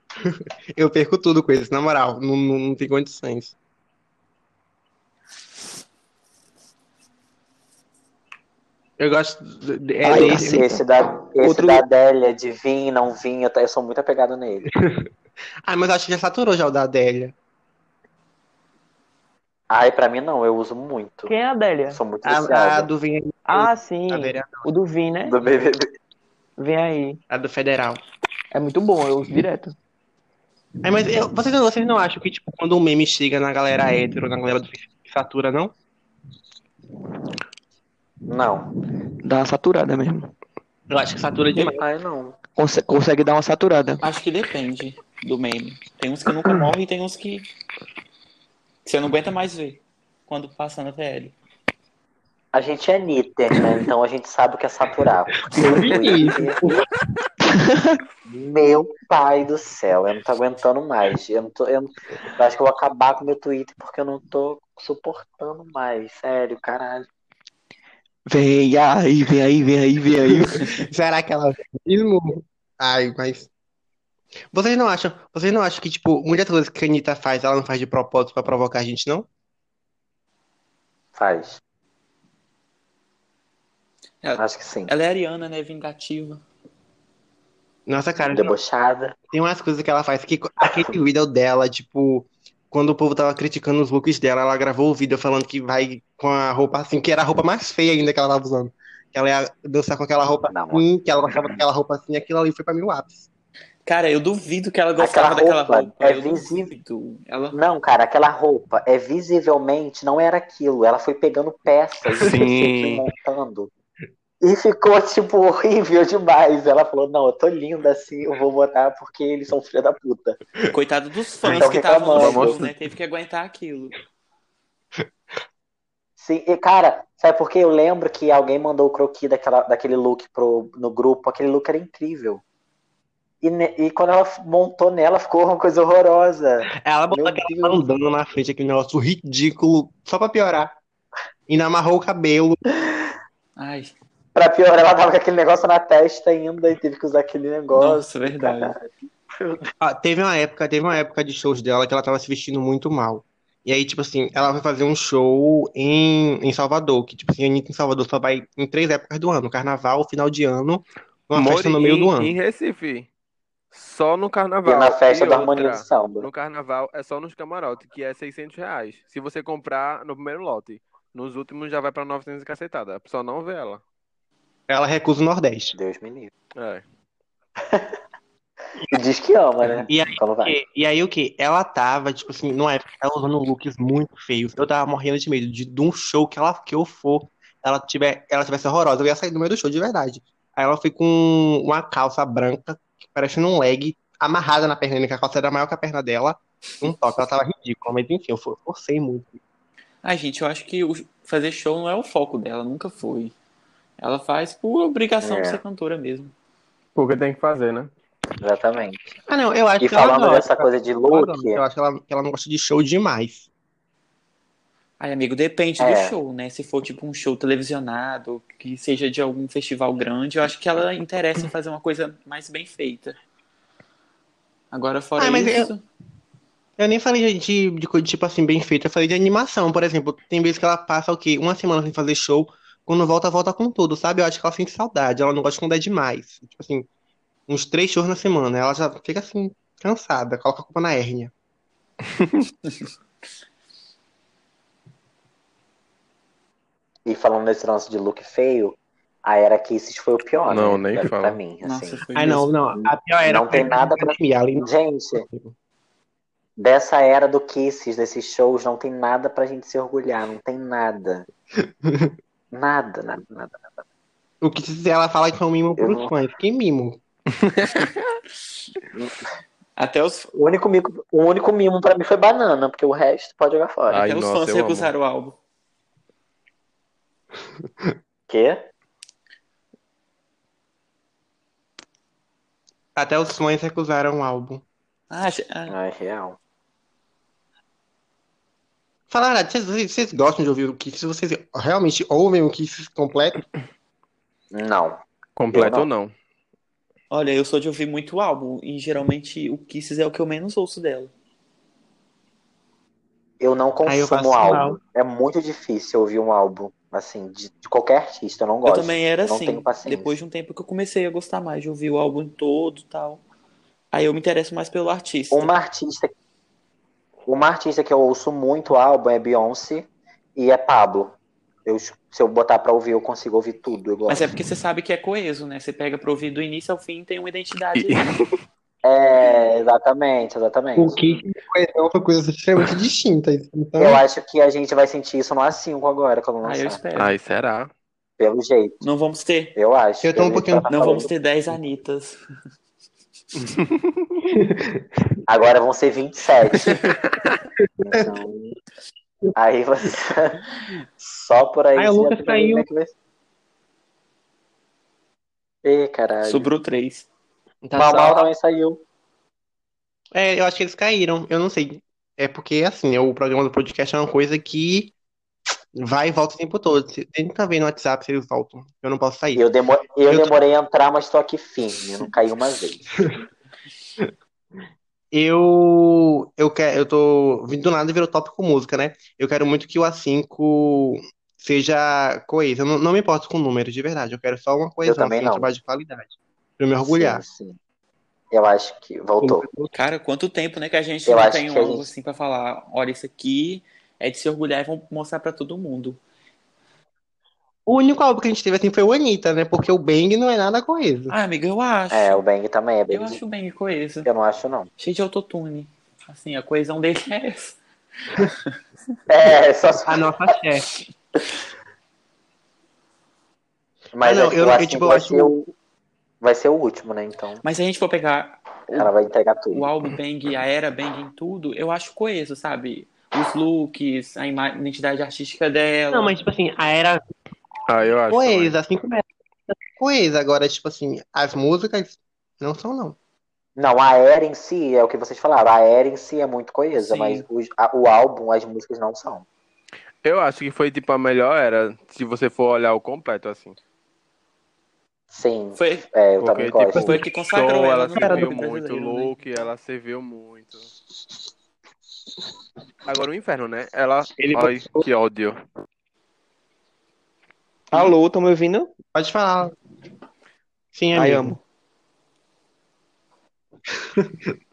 eu perco tudo com isso, na moral. Não, não, não tem condições. Eu gosto. de- É Ai, desse-. Esse da, esse Outro- da Adélia, de vir, não vir, eu, eu sou muito apegado nele. Ah, mas acho que já saturou já o da Adélia. Ai, pra mim não, eu uso muito. Quem é a Adélia? Eu sou muito A, a viciado. do Vem Ah, sim. a O do Vim, né? Do BBB. Vem aí. a do federal. É muito bom, eu uso direto. É, mas eu- vocês, não- vocês não acham que, tipo, quando um meme chega na galera hétero, na galera do Facebook, satura, não? Não. Dá uma saturada mesmo. Eu acho que satura demais. Ai, não. Conse- consegue dar uma saturada. Acho que depende do meme. Tem uns que nunca morrem e tem uns que... que você não aguenta mais ver quando passa na TL. A gente é níter, né? Então a gente sabe o que é saturar. Meu pai do céu, eu não tô aguentando mais. Eu, não tô, eu, não- eu acho que eu vou acabar com o meu Twitter porque eu não tô suportando mais. Sério, caralho. Vem aí, vem aí, vem aí, vem aí. Será que ela mesmo? Ai, mas. Vocês não acham, vocês não acham que, tipo, muitas coisas que a Anitta faz, ela não faz de propósito pra provocar a gente, não? Faz. Ela, Acho que sim. ela é ariana, né? Vingativa. Nossa, cara, Debochada. tem umas coisas que ela faz que aquele vídeo dela, tipo, quando o povo tava criticando os looks dela, ela gravou o vídeo falando que vai com a roupa assim, que era a roupa mais feia ainda que ela tava usando. Que ela ia dançar com aquela roupa Não. assim, que ela gostava daquela roupa assim, aquilo ali foi pra mim o ápice. Cara, eu duvido que ela gostava Aquela daquela roupa roupa. é eu visível. Ela... Não, cara, aquela roupa é visivelmente não era aquilo. Ela foi pegando peças e Sim. montando. E ficou, tipo, horrível demais. Ela falou, não, eu tô linda assim, eu vou botar porque eles são filha da puta. Coitado dos fãs Então que estavam no né? Teve que aguentar aquilo. Sim, e, cara, sabe por quê? Eu lembro que alguém mandou o croquis daquela, daquele look pro, no grupo, aquele look era incrível. E, ne- e quando ela montou nela, ficou uma coisa horrorosa. Ela botou Meu aquela Deus. bandana na frente, aquele negócio ridículo, só pra piorar. E ainda amarrou o cabelo. Ai, Pra piorar, ela tava com aquele negócio na testa ainda e teve que usar aquele negócio. nossa, verdade. Ah, teve uma época, teve uma época de shows dela que ela tava se vestindo muito mal. E aí, tipo assim, ela vai fazer um show em, em Salvador, que, tipo assim, a Anitta em Salvador só vai em três épocas do ano: carnaval, final de ano, uma Mori festa no meio em, do ano. Em Recife. Só no E carnaval. na festa E da harmonia outra, do samba. No carnaval é só nos camarotes, que é 600 reais. Se você comprar no primeiro lote. Nos últimos já vai pra 900 e cacetada. A pessoa não vê ela. Ela recusa o Nordeste. Deus me livre. É. E diz que ama, né? E aí. E, e aí o que? Ela tava, tipo assim, numa época, ela usando looks muito feios. Eu tava morrendo de medo de, de um show que ela que eu for, ela tiver, ela tivesse horrorosa, eu ia sair do meio do show de verdade. Aí ela foi com uma calça branca, parecendo um leg, amarrada na perna, que a calça era maior que a perna dela, um top, ela tava ridícula, mas enfim, eu for- forcei muito. Ai, gente, eu acho que o- fazer show não é o foco dela, nunca foi. Ela faz por obrigação É. de ser cantora mesmo. Porque tem que fazer, né? Exatamente. Ah, não, eu acho E que ela falando gosta. dessa coisa de Ela look, Eu acho que ela, que ela não gosta de show demais. Ai, amigo, depende É. do show, né? Se for tipo um show televisionado, que seja de algum festival grande, eu acho que ela interessa em fazer uma coisa mais bem feita. Agora, fora Ah, mas eu- isso. Eu nem falei de, de coisa tipo assim, bem feita, eu falei de animação, por exemplo. Tem vezes que ela passa o quê? Uma semana sem fazer show, quando volta, volta com tudo, sabe? Eu acho que ela sente saudade, ela não gosta quando é demais. Tipo assim, uns três shows na semana, ela já fica assim, cansada, coloca a culpa na hérnia. e falando nesse lance de look feio, a Era Kisses foi o pior, Não, né? nem pra, fala. pra mim, assim. Ai, não, não, a pior era Não tem nada pra- ali não- Gente, dessa era do Kisses, desses shows, não tem nada pra gente se orgulhar, não tem nada. Nada, nada, nada. O que se ela fala que foi um mimo pros não- fãs, que mimo. Até os, O único, mico, o único mimo pra mim foi banana, porque o resto pode jogar fora. Ai, até os nossa, fãs eu amo. recusaram o álbum. Quê? Até os fãs recusaram o álbum. Ah, ah, Ah, é real. Fala a verdade, vocês, vocês gostam de ouvir o Kiss? Vocês realmente ouvem o Kiss completo? Não. Completo Eu ou não? olha, eu sou de ouvir muito álbum, e geralmente o Kisses é o que eu menos ouço dela. Eu não Aí eu consumo faço álbum. mal. É muito difícil ouvir um álbum, assim, de, de qualquer artista. Eu não gosto. Eu também era Eu não assim. tenho paciência. Depois de um tempo que eu comecei a gostar mais de ouvir o álbum todo e tal. Aí eu me interesso mais pelo artista. Uma artista, uma artista que eu ouço muito álbum é Beyoncé e é Pablo. Eu, se eu botar pra ouvir, eu consigo ouvir tudo. Mas é porque você sabe que é coeso, né? Você pega pra ouvir do início ao fim e tem uma identidade. É, exatamente, exatamente. O Kiss e coesão são coisas extremamente distintas. Então, Eu acho que a gente vai sentir isso no A5 agora, quando Ah, eu lançar. espero. Ai, será? Pelo jeito. Não vamos ter. Eu acho. Eu tô um pouquinho- que Não vamos ter 10 Anitas. Agora vão ser 27. então, aí você. Só por aí. Aí o Lucas é vai ser. Ê, caralho. Sobrou 3. tá Mal só- Mal também saiu. É, eu acho que eles caíram. Eu não sei. É porque, assim, o programa do podcast é uma coisa que vai e volta o tempo todo. Tenta ver no WhatsApp se eles voltam. Eu não posso sair. Eu, demo... eu, Eu tô- demorei a entrar, mas tô aqui firme. Eu não caí uma vez. Eu, eu, quero, eu tô vindo do nada e virou tópico música, né? Eu quero muito que o A5 seja coeso. Eu não, não me importo com números, de verdade. Eu quero só uma coesão, também assim, não. um trabalho de qualidade. Pra eu me orgulhar. Sim, sim. Eu acho que voltou. Cara, quanto tempo, né, que a gente Eu não tem um gente- assim pra falar. Olha, isso aqui é de se orgulhar e vão mostrar pra todo mundo. O único álbum que a gente teve assim foi o Anitta, né? Porque o Bang não é nada coeso. Ah, amiga, eu acho. É, o Bang também é bem. Eu acho bem coeso. Eu não acho, não. Cheio de autotune. Assim, a coesão dele é essa. É, só. A nossa chefe. Mas Ah, não, acho que eu- o eu, A5 tipo, eu vai acho- ser o. Vai ser o último, né? Então. Mas se a gente for pegar Ela vai entregar tudo. o álbum Bang, a era Bang em tudo, eu acho coeso, sabe? Os looks, a identidade artística dela. Não, mas tipo assim, a era Ah, eu acho. coesa, assim como é coesa. Agora, tipo assim, as músicas não são, não. Não, a era em si é o que vocês falaram. A era em si é muito coesa, Sim. mas os- a- o álbum, as músicas não são. Eu acho que foi tipo a melhor era, se você for olhar o completo assim. Sim, Foi, é, eu Porque, também tipo, gosto. foi que consagrou ela ela serviu muito, look, ela serviu muito. Agora o inferno, né? Ela. Ele Ai, que ódio. Alô, estão me ouvindo? Pode falar. Sim, Ai, amigo. amo.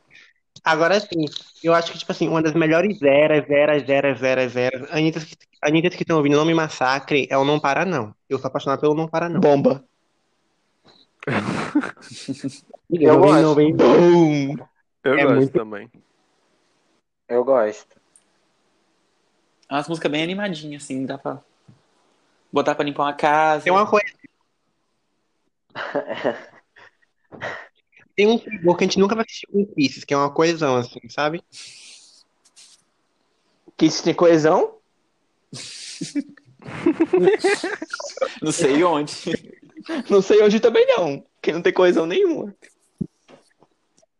Agora sim, eu acho que, tipo assim, uma das melhores eras, eras, eras, eras, eras. Anitta, Anitta que estão ouvindo, não me massacre, é o Não Para Não. Eu sou apaixonado pelo Não Para Não. Bomba. Eu vem, gosto. não vem. Eu É gosto muito- também. Eu gosto. É umas músicas bem animadinhas, assim, dá pra botar pra limpar uma casa. Tem uma coisa. Tem um sabor que a gente nunca vai assistir com Kisses, que é uma coesão, assim, sabe? Que isso tem coesão? Não sei onde. Não sei onde também não. Que não tem coesão nenhuma.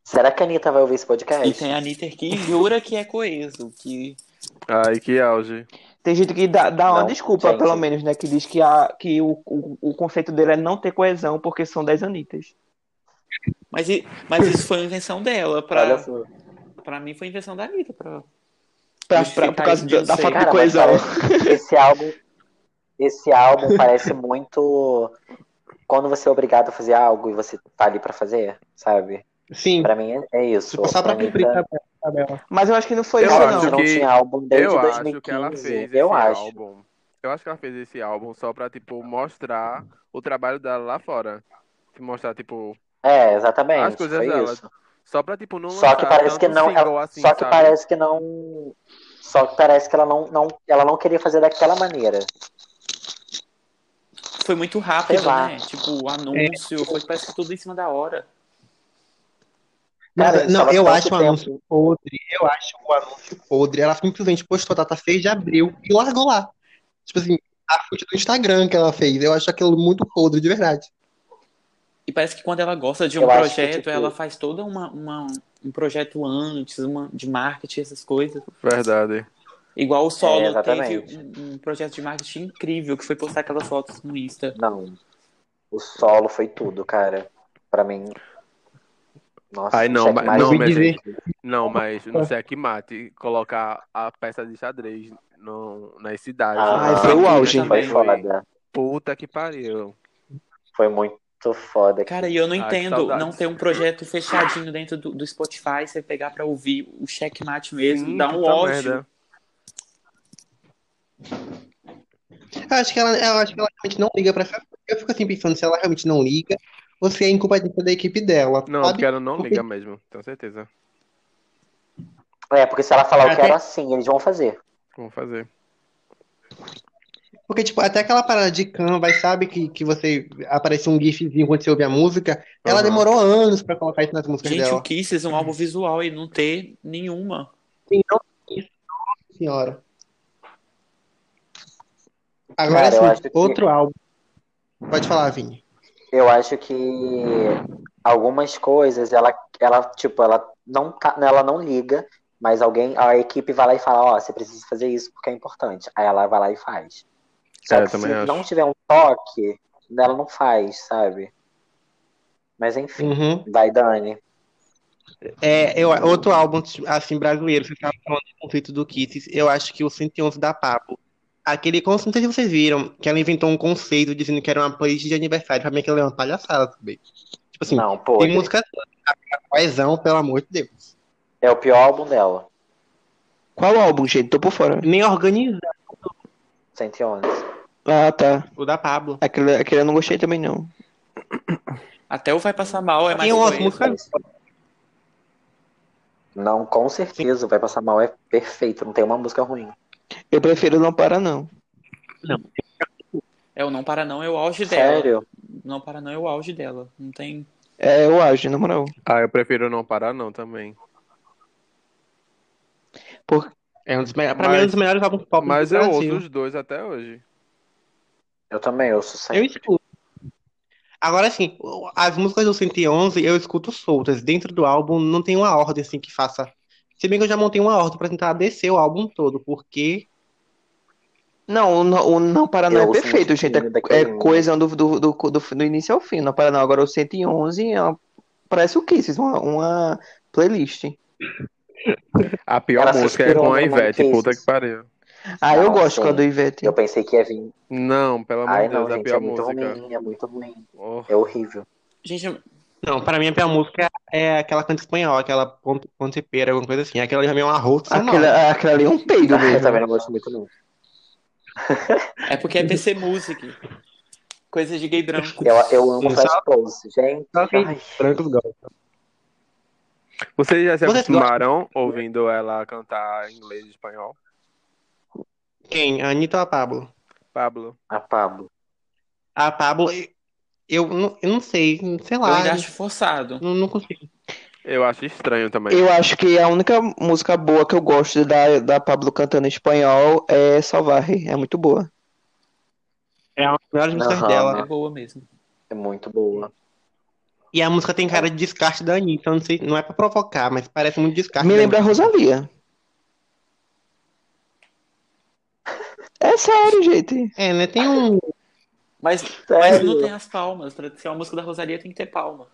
Será que a Anitta vai ouvir esse podcast? E tem a Anitta que jura que é coeso, que Ai, que auge. Tem gente que dá, dá uma Não, desculpa, gente. pelo menos, né? Que diz que, a, que o, o, o conceito dele é não ter coesão porque são 10 anitas. Mas, mas isso foi uma invenção dela. Olha Pra, só. pra mim foi invenção da Anitta. Pra... Pra, pra- por causa da, da falta de coesão. parece- esse álbum, esse álbum parece muito quando você é obrigado a fazer algo e você tá ali pra fazer, sabe? Sim. Pra mim é- é isso. Tipo, só pra cumprir a tabela. Mas eu acho que não foi Eu isso, não. não que- tinha álbum desde eu 2015. acho que ela fez eu esse acho. álbum. Eu acho que ela fez esse álbum só pra, tipo, mostrar o trabalho dela lá fora. Se mostrar, tipo, É, exatamente. As coisas foi dela. isso. só pra, tipo, não Só que parece que não. ela- assim, só que sabe? parece que não. Só que parece que ela não, não, ela não queria fazer daquela maneira. Foi muito rápido, né? Tipo, o anúncio, foi parece que tudo em cima da hora. Cara, não, eu acho o tempo. anúncio podre. Eu acho o anúncio podre. Ela simplesmente postou a data 6 de abril e largou lá. Tipo assim, a foto do Instagram que ela fez. Eu acho aquilo muito podre, de verdade. E parece que quando ela gosta de um Eu acho que, projeto, tipo- ela faz toda uma, uma- um projeto antes, uma de marketing, essas coisas. Verdade. Igual o Solo É, teve um, um projeto de marketing incrível, que foi postar aquelas fotos no Insta. Não. O solo foi tudo, cara. Pra mim. Nossa, Ai, não, mas- não, mas-. Não, mas no checkmate, colocar a peça de xadrez no, nas cidades. Ah, Ai, foi o auge. Foi foda. Puta que pariu. Foi muito foda. Cara, e eu não Ai, entendo não ter um projeto fechadinho dentro do, do Spotify, você pegar pra ouvir o checkmate mesmo, Sim, dá um ódio. merda. Eu acho que ela, eu acho que ela realmente não liga pra essa. Eu fico assim pensando se ela realmente não liga se é incompetência da equipe dela. Não, sabe? porque ela não Porque- liga mesmo, tenho certeza. É, porque se ela falar Até- era assim, eles vão fazer. Vamos fazer. Porque, tipo, até aquela parada de Canva, sabe que, que você aparece um gifzinho quando você ouve a música, ela Aham. demorou anos pra colocar isso nas músicas Gente, dela. o Kisses é um álbum visual e não ter nenhuma. Sim, não, isso, senhora. Agora, Cara, eu assim, acho que- outro álbum. Pode falar, Vini. Eu acho que algumas coisas, ela, ela tipo, ela não, tá- ela não liga, mas alguém, a equipe vai lá e fala, ó, você precisa fazer isso porque é importante. Aí ela vai lá e faz. Só É, se acho. não tiver um toque, ela não faz, sabe? Mas enfim, Uhum. vai, Dani. É, eu, outro álbum, assim, brasileiro, você estava falando do conceito do Kisses, eu acho que o 111 da Pablo. Aquele, não sei se vocês viram, que ela inventou um conceito dizendo que era uma playlist de aniversário. Pra mim aquilo é uma palhaçada também. Tipo assim, Não, pô, tem música coesão, pelo amor de Deus. é o pior álbum dela, Qual álbum, gente? Tô por fora. Nem organiza 111. Ah, tá. o da Pablo. Aquele, aquele eu não gostei também, não. Até o Vai Passar Mal é mais Tem umas músicas. Não, com certeza, vai passar mal, é perfeito, não tem uma música ruim. Eu prefiro não parar, não. É o Não Para Não é o auge dela. Sério? Não Para Não é o auge dela. Não tem. É, eu acho, na moral. Ah, eu prefiro não parar, não, também. Por... É um dos, me- pra Mas- mim é um dos melhores álbuns pop Mas do eu Brasil. ouço os dois até hoje. Eu também ouço Eu sempre. escuto. Agora, assim, as músicas do 111 eu escuto soltas. Dentro do álbum não tem uma ordem, assim, que faça... Se bem que eu já montei uma ordem pra tentar descer o álbum todo, porque... Não, o não, o não Eu é ouço perfeito, gente. É, daquele- é coesão do, do, do, do, do início ao fim. Não parar não. Agora o 111 é uma- parece o Kisses, uma, uma playlist. A pior Ela música é com a Ivete, puta que pariu. Ah, eu Não, gosto com a do Ivete. Eu pensei que ia vir. Não, pelo amor de não, Deus, é a pior é muito música. ruim, é muito ruim. Oh. É horrível. Gente, Não, pra mim a pior música é aquela canta espanhola, aquela ponte, ponte pera, alguma coisa assim. Aquela já é uma rota sonora. Aquela, aquela ali é um peido Eu mesmo. também não gosto muito, não. é porque é PC Music. Coisa de gay branco. Eu, eu amo Flash só- Pose, gente. Brancos gostam. Vocês já se Vocês acostumaram ouvindo ela cantar em inglês e espanhol? Quem? A Anitta ou a Pablo? Pablo. a Pablo. A Pablo, eu, não- eu não sei, sei Eu lá. ainda acho forçado. Não, não consigo. Eu acho estranho também. Eu acho que a única música boa que eu gosto da, da Pablo cantando em espanhol é Salvaje. É muito boa. É uma das melhores músicas Aham. dela. É boa mesmo. É muito boa. E a música tem cara de descarte da Anitta. Eu não sei, não é pra provocar, mas parece muito descarte. Me lembra a. Rosalia. É sério, gente. É, né? Tem um. Mas, mas não tem as palmas. Pra ser uma música da Rosalia tem que ter palma.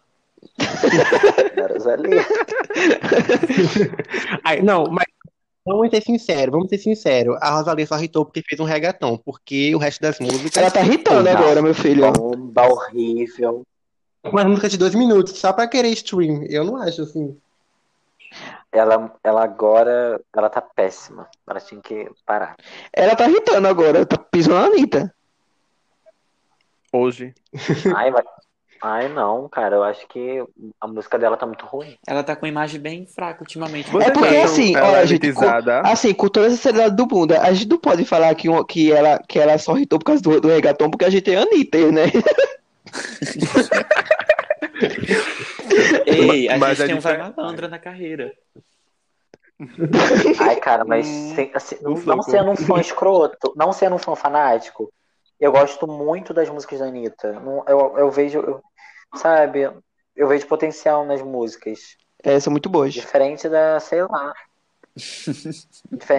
Rosalia. Ai, não, mas vamos ser sinceros, vamos ser sinceros. A Rosalia só irritou porque fez um reggaeton, porque o resto das músicas. Ela tá irritando agora, meu filho. Bomba horrível. Uma música de dois minutos, só pra querer stream. Eu não acho assim. Ela, ela agora, ela tá péssima. Ela tinha que parar. Ela tá irritando agora. Tá pisando na Anitta. Hoje. Ai, vai... Ai, não, cara. Eu acho que a música dela tá muito ruim. Ela tá com imagem bem fraca ultimamente. Vocês É porque, assim, olha, gente, elitizada? Assim, com toda essa seriedade do mundo, a gente não pode falar que, que, ela, que ela só irritou por causa do, do reggaeton, porque a gente é Anitta, né? Ei, a Mas gente é tem um vai diferente. malandra na carreira. Ai, cara, mas Hum, sem- assim, não, não sendo um fã escroto, não sendo um fã fanático, eu gosto muito das músicas da Anitta. Eu, eu vejo, eu- sabe, eu vejo potencial nas músicas. É, são muito boas. Diferente da, sei lá.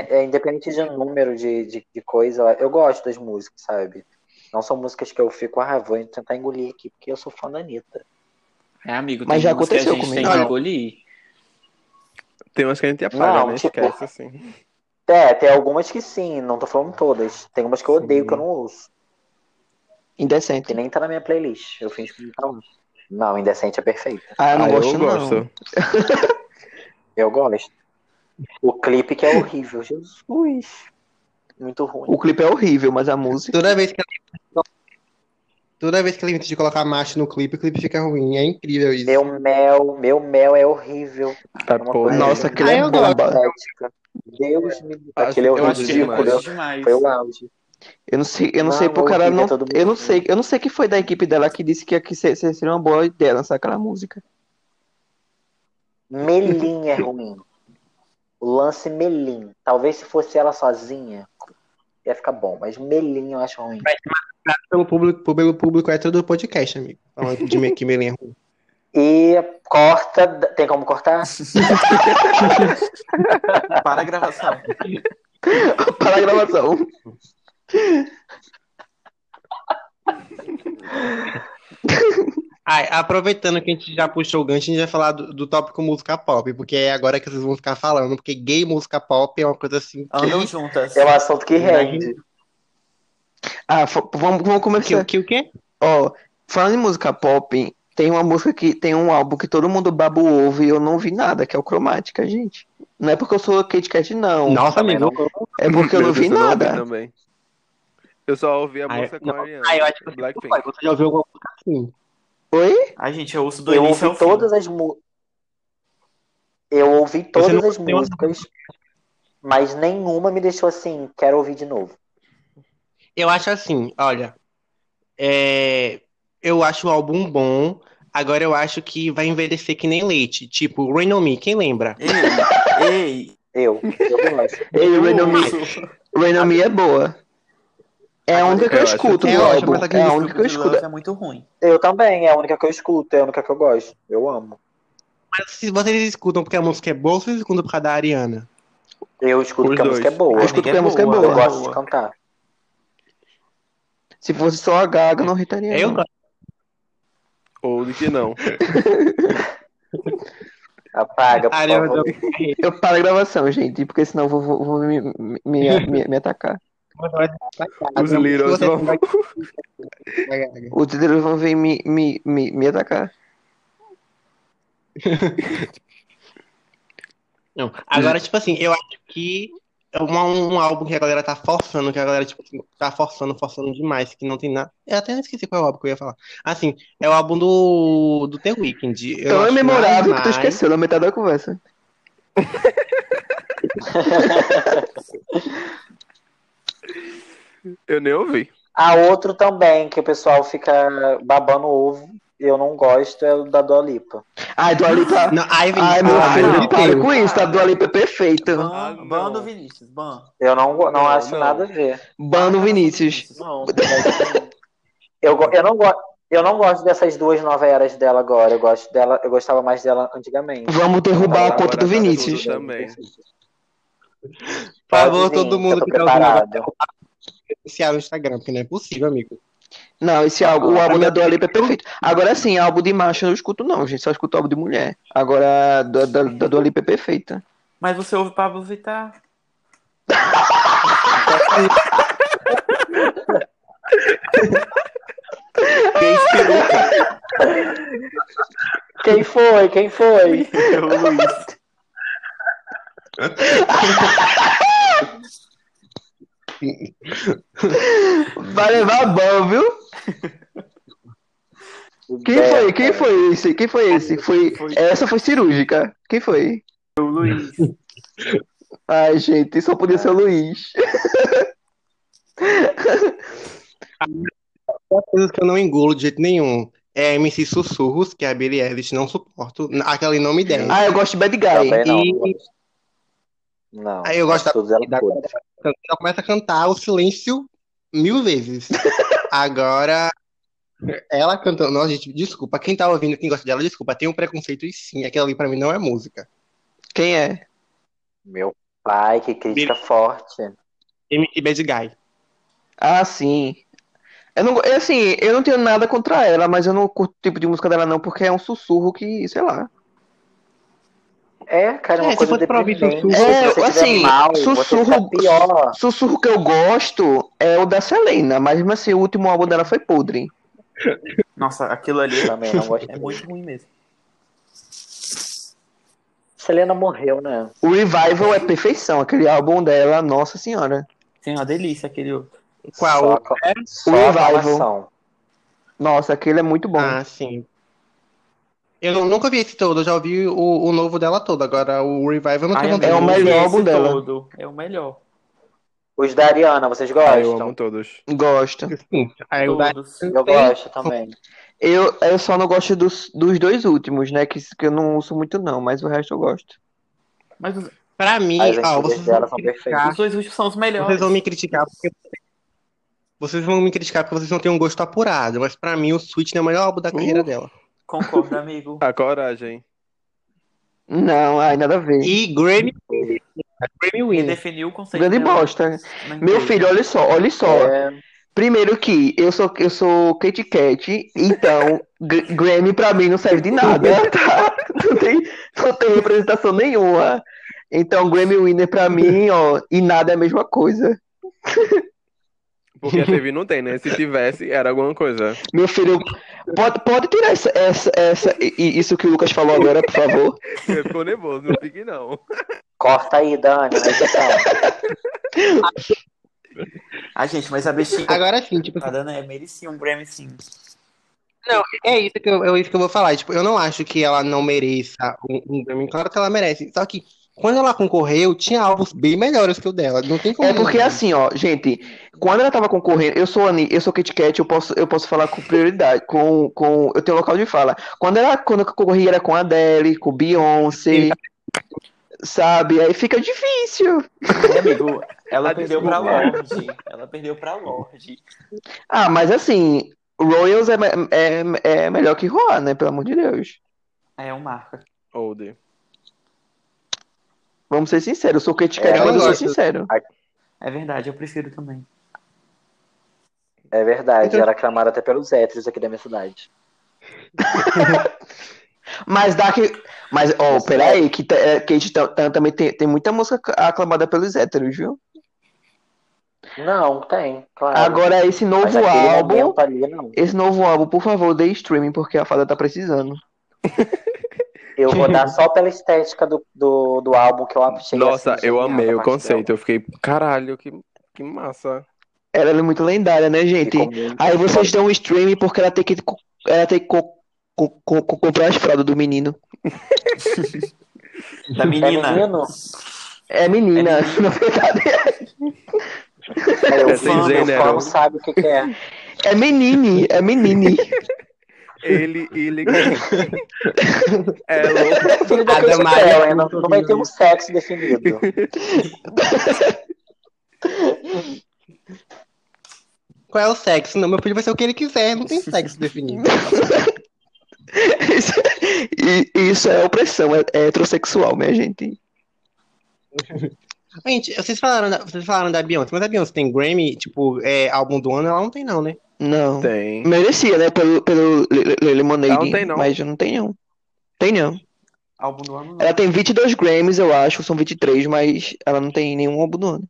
É, independente de número de, de, de coisa, eu gosto das músicas, sabe? Não são músicas que eu fico, ah, vou tentar engolir aqui, porque eu sou fã da Anitta. É, amigo, Mas tem já umas que a aconteceu gente comigo. tem que engolir. Tem umas que a gente apaga, Não, né? tipo- Esquece, assim. É, tem algumas que sim, não tô falando todas. Tem umas que eu odeio Sim. que eu não ouço. Indecente. Que nem tá na minha playlist. Eu fingo que não tá. Não, Indecente é perfeita. Ah, eu não Ah, gosto, eu não. gosto. Eu gosto. O clipe que é horrível. Jesus. Muito ruim. O clipe é horrível, mas a música. Toda vez que ela. Toda vez que ela inventa de colocar macho no clipe, o clipe fica ruim. É incrível isso. Meu mel, meu mel é horrível. Tá É Nossa, aquele Ah, é bomba. Deus me Acho- Aquele é demais. Foi o auge. Eu não sei, eu não Não, sei ela ouvi, não. é Eu não sei, eu não sei que foi da equipe dela que disse que, se- seria uma boa ideia lançar aquela música. Melim é ruim. O lance Melim. Talvez se fosse ela sozinha, ia ficar bom. Mas Melim eu acho ruim. Pelo público, pelo público é todo o podcast, amigo. Falando de que Melim é ruim. E corta. Tem como cortar? Para a gravação. Para a gravação. Ai, aproveitando que a gente já puxou o gancho, a gente vai falar do, do tópico música pop, porque é agora que vocês vão ficar falando, porque gay e música pop é uma coisa assim. que- Andam juntas. É um assunto que rende. Ah, vamos, vamos começar. que o quê? Ó, falando em música pop, tem uma música que tem um álbum que todo mundo baba o ovo e eu não vi nada, que é o Cromática, gente. Não é porque eu sou Kate Kat, não. Nossa, amigo. É porque eu não vi Deus, eu nada. também. Eu só ouvi a música com não. a Ariana. Ah, eu acho que você, Blackpink. você já ouviu alguma música assim? Oi? Ai, gente, eu ouço do Eu início ouvi ao fim. todas as músicas. Eu ouvi todas não as músicas, mas nenhuma me deixou assim, quero ouvir de novo. Eu acho assim, olha. é, eu acho o álbum bom. Agora eu acho que vai envelhecer que nem leite. Tipo, Rain on Me, quem lembra? Ei, ei. Eu, eu gosto. Ei, Rain on Me. Rain on Me é boa. É a única que eu, Eu escuto do é álbum. É a única que eu escuto. É muito ruim. Eu também, é a única que eu escuto, é a única que eu gosto. Eu amo. Mas se vocês escutam porque a música é boa, ou vocês escutam por causa da Ariana? Eu escuto Os porque a dois. música é boa. Eu escuto porque a música é Eu boa. gosto de cantar. Se fosse só a Gaga, não irritaria. Eu não. Ou de que não. Apaga, por favor. Eu paro a gravação, gente, porque senão eu vou, vou, vou me, me, me, me atacar. Os Littles vão. Os líderes vão vir me, me, me, me atacar. Não. Agora, tipo assim, eu acho que é uma- um álbum que a galera tá forçando, que a galera, tipo, assim, tá forçando, forçando demais, que não tem nada. Eu até esqueci qual é o álbum que eu ia falar. Assim, é o álbum do, do The Weeknd. Eu Tão acho memorável mais, que tu esqueceu na metade da conversa. Eu nem ouvi. Há outro também que o pessoal fica babando ovo. Eu não gosto, é o da Dua Lipa. Ai, Dua Lipa. Não, ai, Vinícius, Ai, meu filho, para Deus. com isso, tá? Dua Lipa é perfeita. Ban, Ah, ban do não. Vinícius, ban. Eu não, não, Não, acho não. nada a ver. Bano Vinícius. Não, não gosto. eu, eu, não go- eu não gosto dessas duas novas eras dela agora. Eu gosto dela, eu gostava mais dela antigamente. Vamos derrubar a conta do tá Vinícius. também. Por favor, todo mundo que tá ouvindo no Instagram, porque não é possível, amigo. Não, esse álbum, o Ah, álbum da Dua Lipa é perfeito. Agora sim, álbum de macho eu não escuto não, gente. Só escuto álbum de mulher. Agora, da, da, da Dua Lipa é perfeita. Mas você ouve Pablo Vittar. Quem inspirou? Quem foi? Quem foi? Luiz. Vai levar ban, viu? Quem foi? Quem foi esse? Quem foi esse? Foi... Essa foi cirúrgica. Quem foi? O Luiz. Ai, gente, só podia ser o Luiz. Coisas que eu não engulo de jeito nenhum. É MC Sussurros, que é a Billie Eilish, não suporto. Aquela em nome dela. Ah, eu gosto de Bad Guy. Não. E- Não. Aí eu gosto da- da-. Ela começa a cantar o silêncio mil vezes. Agora, ela cantando. Nossa, gente, desculpa. Quem tá ouvindo, quem gosta dela, desculpa. Tem um preconceito e sim. Aquilo ali pra mim não é música. Quem é? Meu pai, que crítica forte. MC Bad Guy. Ah, sim. Eu não, é assim, eu não tenho nada contra ela, mas eu não curto o tipo de música dela não, porque é um sussurro que, sei lá. É, cara, é uma É, se coisa fosse pra ouvir deprimente. sussurro- É, Se assim, mal, sussurro-. Sussurro que eu gosto é o da Selena, mas mesmo assim, o último álbum dela foi podre. Nossa, aquilo ali Também não gosto. é muito ruim mesmo. Selena morreu, né? O Revival é perfeição, aquele álbum dela, nossa senhora. Tem uma delícia aquele outro. Qual? Só, só O Revival. Nossa, aquele é muito bom. Ah, sim. Eu nunca vi esse todo, eu já ouvi o, o novo dela todo. Agora o Revival eu não Ai, tenho amigo, É o melhor esse álbum dela. todo É o melhor. Os da Ariana, vocês Ah, eu gostam? amo todos. Gosto. Sim. Todos. Eu gosto também. Eu, eu só não gosto dos, dos dois últimos, né? Que, que eu não uso muito, não, mas o resto eu gosto. Mas Pra mim, ó, vocês dela vão são me criticar, os dois últimos são os melhores. vocês vão me criticar porque vocês vão me criticar porque vocês não têm um gosto apurado, mas pra mim o Sweet é o melhor álbum da carreira dela. Concordo, amigo. A coragem. Não, ai, nada a ver. E Grammy, Grammy Ele Winner. definiu o conceito Grande dela bosta. na Meu filho, olha só, olha só. É, Primeiro que eu sou, eu sou Kate Kat, então Gr- Grammy pra mim não serve de nada, tá? Não tem, não tem representação nenhuma. Então Grammy Winner pra mim, ó, e nada é a mesma coisa. Porque a TV não tem, né? Se tivesse, era alguma coisa. Meu filho, pode, pode tirar essa, essa, essa, isso que o Lucas falou agora, por favor? Ele ficou nervoso, não fique não. corta aí, Dani, edição. Ah, gente, mas a bestinha Agora sim, tipo, Cada, né, merecia um Grammy sim. é isso que eu, é isso que eu vou falar. Tipo, eu não acho que ela não mereça um, um Grammy. Claro que ela merece. Só que quando ela concorreu, tinha álbuns bem melhores que o dela. Não tem como. É porque assim, ó, gente, quando ela tava concorrendo, eu sou Ani, eu sou Kit Kat, eu posso, eu posso falar com prioridade, com, com, eu tenho local de fala. Quando ela, quando eu concorri era com a Adele, com Beyoncé, sabe? Aí fica difícil. Meu amigo, ela perdeu pra. Lorde. Ela perdeu pra Lorde. Ah, mas assim, Royals é, é, é melhor que Roar, né? Pelo amor de Deus. É um marca. Old. Vamos ser sinceros, eu sou Kat, É, mas eu sou sincero. É verdade, eu prefiro também. É verdade, Então- era aclamado até pelos héteros aqui da minha cidade. Mas dá que. Mas, ó, peraí, que é, Kate ta- ta- também tem, tem muita música aclamada pelos héteros, viu? Não, tem, claro. Agora, esse novo aquele álbum. ali, não. Esse novo álbum, por favor, dê streaming, porque a fada tá precisando. Eu vou dar só pela estética do, do, do álbum que eu achei Nossa, assim, eu genial amei o conceito. Eu fiquei, caralho, que, que massa. Ela é muito lendária, né, gente? Aí vocês dão um stream porque ela tem que, ela tem que co- co- co- co- comprar as fraldas do menino. Da É menina. menino? É menina, na verdade. É o fã, o fã não sabe o que, que é. É menine, é menine. Ele, ele. é louco. A Katy Damares Perry, é não, não vai ter um sexo definido. Qual é o sexo? Não, meu filho vai ser o que ele quiser, não tem sexo definido. Isso, e- isso é opressão, é, é heterossexual, minha gente. Gente, vocês falaram, da, vocês falaram da Beyoncé, mas a Beyoncé tem Grammy, tipo, é, álbum do ano, ela não tem não, né? Não. Tem. Merecia, né? Pelo, pelo Le- Le- Lemonade. Ela não tem, não. Mas não tem, não. Tem, não. Álbum do ano não. Ela tem 22 Grammys, eu acho. São 23, mas ela não tem nenhum álbum do ano.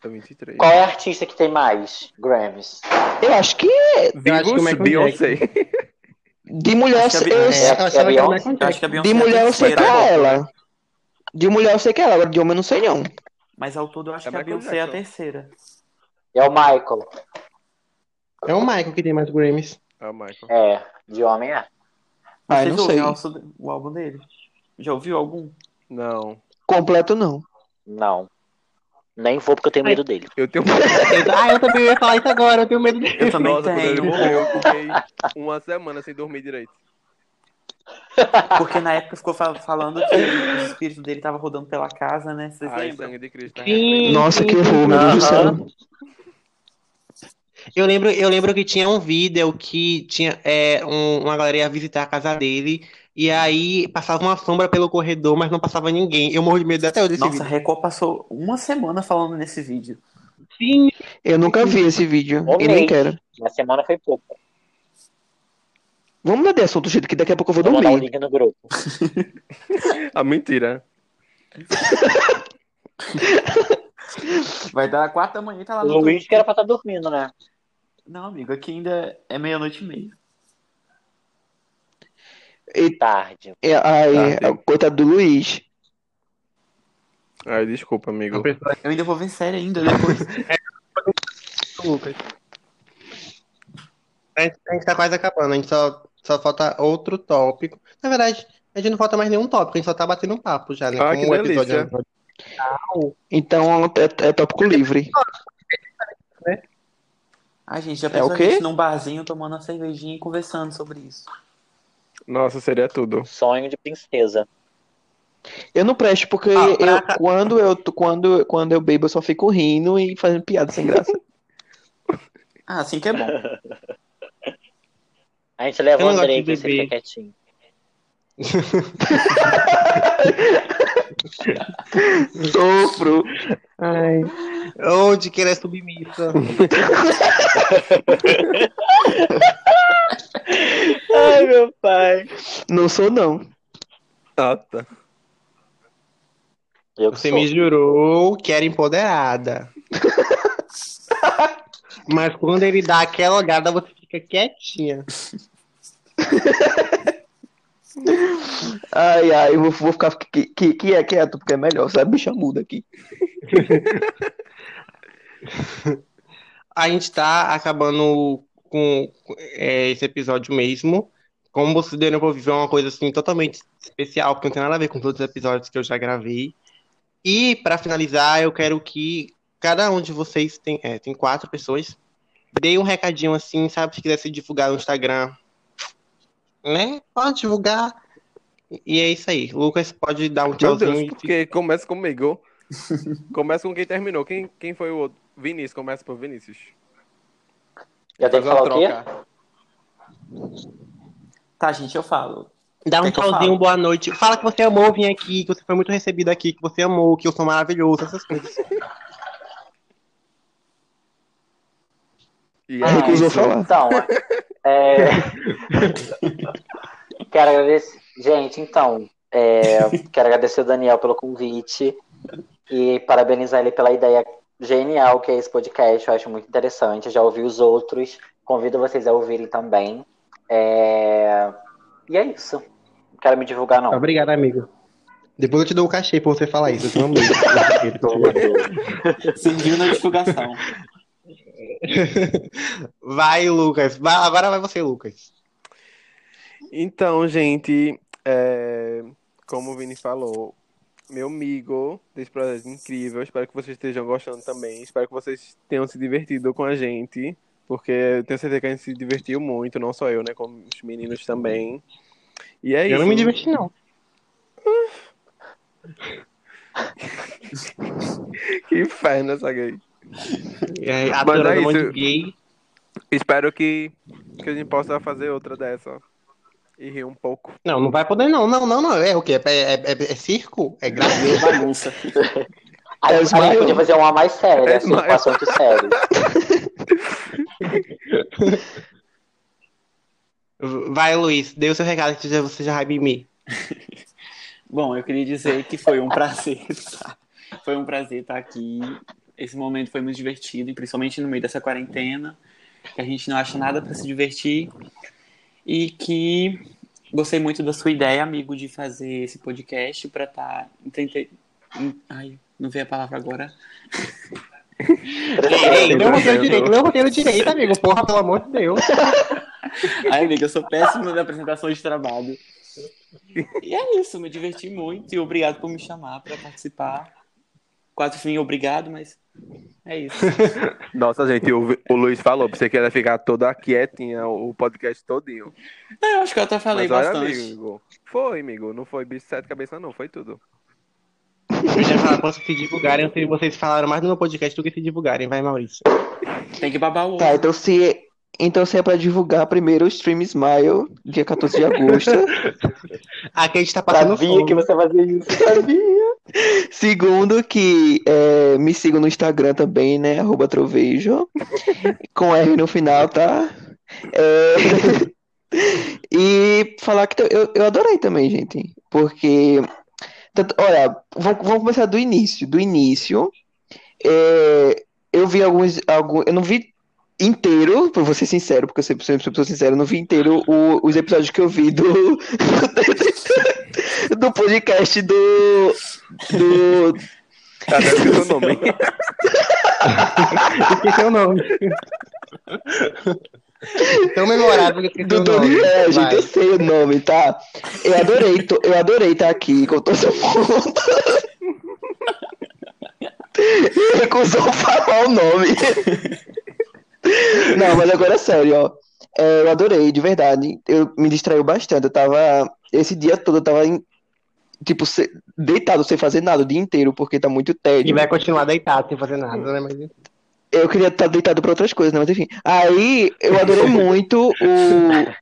Tá 23. Qual é a artista que tem mais Grammys? Eu acho que Eu acho que o Vivos Michael Beyoncé. de mulher Acho eu, É, é de é mulher eu sei que é ela. De mulher eu sei que é ela, agora de homem eu não sei, não. Mas ao todo eu acho É que a Beyoncé é a terceira. É o Michael. É o Michael que tem mais Grammys. Ah, Michael. É, de homem é. Ai, Vocês não sei. ouviram o, o álbum dele? Já ouviu algum? Não. Completo, não. Não. Nem vou porque eu tenho medo dele. Eu tenho. ah, eu também ia falar isso agora, eu tenho medo dele. Eu também Nossa, quando ele tenho. morreu, eu fiquei uma semana sem dormir direito. Porque na época ficou fa- falando que o espírito dele tava rodando pela casa, né? Vocês Ai, lembram? sangue de Cristo. né? Nossa, que horror, meu Deus do céu. Eu lembro, eu lembro que tinha um vídeo que tinha é, um- uma galera ia visitar a casa dele e aí passava uma sombra pelo corredor, mas não passava ninguém. Eu morro de medo até hoje desse Nossa, a vídeo. Record passou uma semana falando nesse vídeo. Sim, Eu nunca vi esse vídeo. Um E nem mês. quero. Uma semana foi pouco. Vamos mudar de assunto, gente, que daqui a pouco eu vou Vou mandar o dormir. link no grupo. Ah, mentira. Vai dar quatro da manhã e tá lá O no Luiz que era pra estar dormindo, né? Não, amigo, aqui ainda é meia-noite e meia. Tarde. É, ai, Tá, sim. coitado do Luiz. Ai, desculpa, amigo. Eu ainda vou ver série ainda depois. é Lucas. A gente, a gente tá quase acabando, a gente só, só falta outro tópico. Na verdade, a gente não falta mais nenhum tópico, a gente só tá batendo um papo já, né? Ah, Como que o episódio delícia. é- Então é, é tópico livre. Ai, gente, já É pensou a gente num barzinho tomando uma cervejinha e conversando sobre isso. Nossa, seria tudo. Sonho de princesa. Eu não presto porque Ah, eu, pra- quando, eu, quando, quando eu bebo eu só fico rindo e fazendo piada sem graça. Ah, assim que é bom. A gente leva Eu o Andrei de que você fica quietinho. Sofro. Ai. Onde que ela é submissa? Ai, meu pai. Não sou, não. Ah, tá. Eu Você sou. me jurou que era empoderada. Mas quando ele dá aquela olhada, você fica quietinha. Ai, ai, vou, vou ficar que, que, que é quieto, porque é melhor, sabe? Bicha muda aqui. A gente tá acabando com é, esse episódio mesmo. Como você deu, eu vou viver uma coisa assim totalmente especial, porque não tem nada a ver com todos os episódios que eu já gravei. E pra finalizar, eu quero que cada um de vocês tem, é, tem quatro pessoas, dê um recadinho assim, sabe? Se quiser se divulgar no Instagram, né? Pode divulgar. E é isso aí. Lucas pode dar um Meu tchauzinho Deus, e porque começa comigo. Começa com quem terminou. Quem, quem foi o outro? Vinícius, começa por Vinícius. Já tem que falar o quê? troca. Tá, gente, eu falo. Dá um tchauzinho, boa noite. Fala que você amou vir aqui, que você foi muito recebido aqui, que você amou, que eu sou maravilhoso, essas coisas. E Ah, aí, recusou isso. falar. Então, é... quero agradecer. Gente, então, é, quero agradecer o Daniel pelo convite e parabenizar ele pela ideia genial que é esse podcast. Eu acho muito interessante. Eu já ouvi os outros. Convido vocês a ouvirem também. É, E é isso. quero me divulgar, não. Obrigado, amigo. Depois eu te dou o cachê pra você falar isso. Eu um amigo. Serviu na divulgação. Vai, Lucas. Vai- agora vai você, Lucas. Então, gente, é, como o Vini falou, meu amigo desse projeto incrível. Espero que vocês estejam gostando também. Espero que vocês tenham se divertido com a gente, porque eu tenho certeza que a gente se divertiu muito, não só eu, né, como os meninos também. E é Eu isso. não me diverti, não. Que inferno essa gay. É, adorando é um monte isso. de gay. Espero que, que a gente possa fazer outra dessa. E rir um pouco. Não, não vai poder, não. Não, não, não. É o quê? É, é, é- é circo? É graça? Bagunça. Aí É a gente podia fazer uma mais séria, É assim, assuntos sérios. Vai, Luiz. Dê o seu recado que você já vai mimir. Bom, eu queria dizer que foi um prazer. tá? Foi um prazer estar aqui. Esse momento foi muito divertido, e principalmente no meio dessa quarentena, que a gente não acha nada para se divertir. E que gostei muito da sua ideia, amigo, de fazer esse podcast para estar. Tá Ai, não veio a palavra agora. Ei, não roteiro direito, não roteiro direito, amigo. Porra, pelo amor de Deus. Ai, amiga, eu sou péssimo na apresentação de trabalho. E é isso, me diverti muito e obrigado por me chamar para participar. Quase fim, obrigado, mas é isso. Nossa, gente, o, o Luiz falou, pensei que ela ia ficar toda quietinha o podcast todinho. Eu acho que eu até falei Mas olha, bastante. amigo, foi, amigo. Não foi bicho sete cabeças, não. Foi tudo. Eu já falar, posso se divulgarem, se vocês falaram mais no meu podcast do que se divulgarem. Vai, Maurício. Tem que babar o ovo. Tá, então se, então se é pra divulgar primeiro o Stream Smile, dia 14 de agosto. Aqui a gente tá passando Sabia fome. que você fazia isso, sabia. Segundo, que é, me sigam no Instagram também, né? Arroba Trovejo. Com R no final, tá? É, E falar que eu, eu adorei também, gente. Porque. tanto- Olha, vamos, vamos começar do início. Do início. é, eu vi alguns, alguns. Eu não vi inteiro, pra ser sincero, porque eu sempre, sempre sou sincero, eu não vi inteiro o- os episódios que eu vi do. do podcast do. Do. Tá, deve ser o nome. Esqueci o nome. Tão memorável que eu Do o Tony nome. É, gente, eu sei o nome, tá? Eu adorei, to- eu adorei estar aqui com todo mundo. Ele recusou falar o nome. Não, mas agora é sério, ó. É, eu adorei, de verdade. Eu me distraiu bastante. Eu tava. Esse dia todo eu tava em- tipo, se- deitado sem fazer nada o dia inteiro, porque tá muito E tédio. vai continuar deitado sem fazer nada, né? Mas... Eu queria estar deitado pra outras coisas, né? Mas enfim. Aí eu adorei muito o.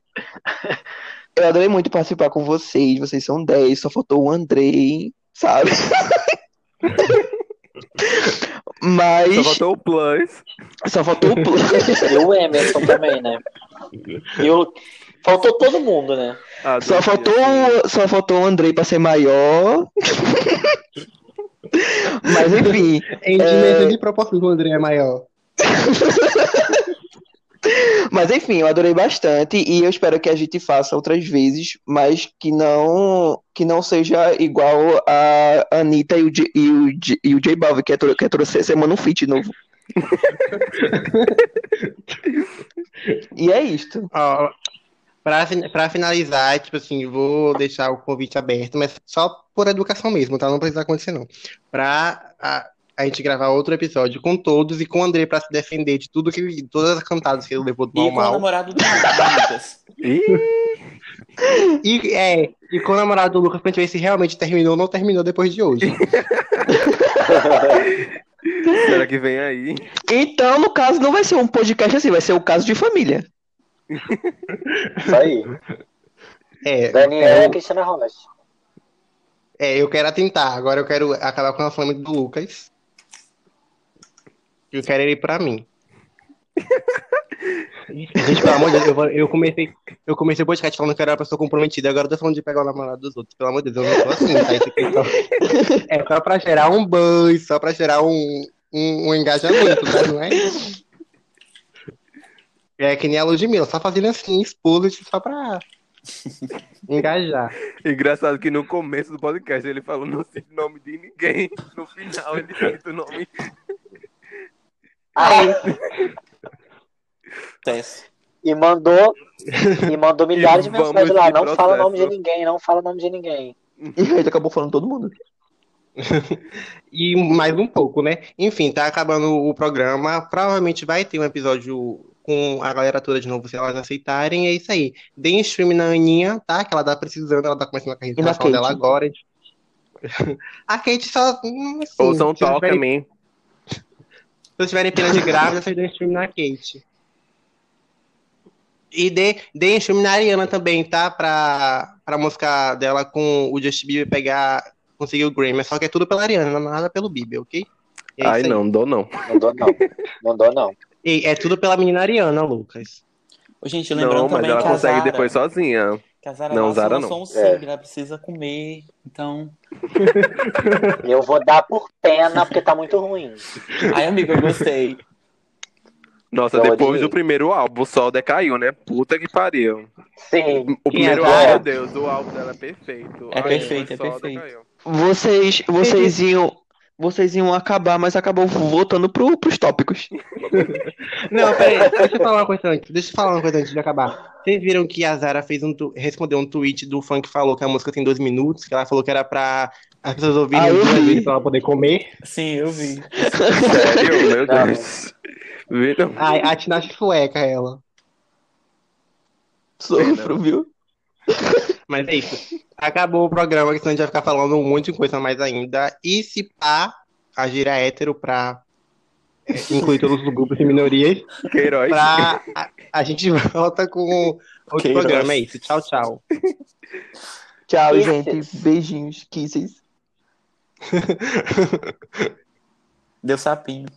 Eu adorei muito participar com vocês. Vocês são 10, só faltou o Andrei, sabe? Mas Só faltou o plus. só faltou o Plus. E o Emerson também, né? E o... Faltou todo mundo, né? Ah, Só faltou, só faltou o Andrei pra ser maior. Mas enfim. Em dimensão de proporção que o André é maior. Mas enfim, eu adorei bastante e eu espero que a gente faça outras vezes, mas que não que não seja igual a Anitta e o, J, e o, J, e o J Balvin, que é que é toda semana um feat novo. e é isto. Ó, pra finalizar, tipo assim, vou deixar o convite aberto, mas só por educação mesmo, tá? Não precisa acontecer, não. Pra a, a gente gravar outro episódio com todos e com o André pra se defender de tudo que. Todas as cantadas que ele levou do E mal com o mal. namorado do Lucas. E, é, e com o namorado do Lucas pra gente ver se realmente terminou ou não terminou depois de hoje. será que vem aí? Então, no caso, não vai ser um podcast assim, vai ser o caso de família. Isso aí. É, Daniel é, e Cristina Rocha. É, eu quero atentar. Agora eu quero acabar com a flama do Lucas. Eu quero ele pra mim. Gente, pelo amor de Deus, eu, eu comecei, eu comecei o podcast falando que eu era uma pessoa comprometida, agora eu tô falando de pegar o namorado dos outros. Pelo amor de Deus, eu não tô assim, tá? Isso aqui é só, é só pra gerar um buzz, só pra gerar um, um, um engajamento, tá? Não é? É que nem a Ludmilla, só fazendo assim, expulso, só pra Engajar. Engraçado que no começo do podcast ele falou não sei o nome de ninguém. No final ele cita o nome. Aí, Acontece. e mandou, e mandou milhares de vamos mensagens lá. de Não fala o nome de processo. ninguém, não fala o nome de ninguém. E aí ele acabou falando todo mundo. E mais um pouco, né? Enfim, tá acabando o programa. Provavelmente vai ter um episódio com a galera toda de novo, se elas aceitarem. É isso aí. Deem stream na Aninha, tá? Que ela tá precisando, ela tá começando a carreira E na internacional dela Kate? agora. A Kate só. hum, Assim, Ouçam se vocês Toca tiverem- Me. Se vocês tiverem pena de grávida, vocês dêem stream na Kate. E dê, deem stream na Ariana também, tá? Pra, pra música dela com o Justin Bieber pegar, conseguir o Grammy. Só que é tudo pela Ariana, nada pelo Bieber, ok? É Ai, aí. não, dou não. Não dou não. Não dou não. E é tudo pela menina Ariana, Lucas. Ô, gente, lembrando Não, mas também ela consegue Zara, depois sozinha. que a Zara Não, Zara não. um single, ela precisa comer. Então. Eu vou dar por pena, porque tá muito ruim. Ai, amigo, eu gostei. Nossa, Eu depois odiei. do primeiro álbum, o sol decaiu, né? Puta que pariu. Sim. O é primeiro álbum, meu Deus, o álbum dela é perfeito. É Ai, perfeito, é perfeito. decaiu. Vocês, vocês iam, vocês iam acabar, mas acabou voltando pro, pros tópicos. Não, peraí, deixa eu falar uma coisa antes. Deixa eu falar uma coisa antes de acabar. Vocês viram que a Zara fez um tu- respondeu um tweet do fã que falou que a música tem dois minutos, que ela falou que era pra as pessoas ouvirem Ah, eu duas vi. vezes pra ela poder comer. Sim, eu vi. Sério, meu. Deus. Viram? Ai, a Tinashe sueca, ela. Sofro, viu? Mas é isso. Acabou o programa, que senão a gente vai ficar falando um monte de coisa mais ainda. E se pá, a gira hétero pra é, incluir todos os grupos e minorias, Queiroz. pra a, a gente volta com outro Queiroz. programa. É isso. Tchau, tchau. Tchau, Kisses. gente. Beijinhos. Kisses. Deu sapinho.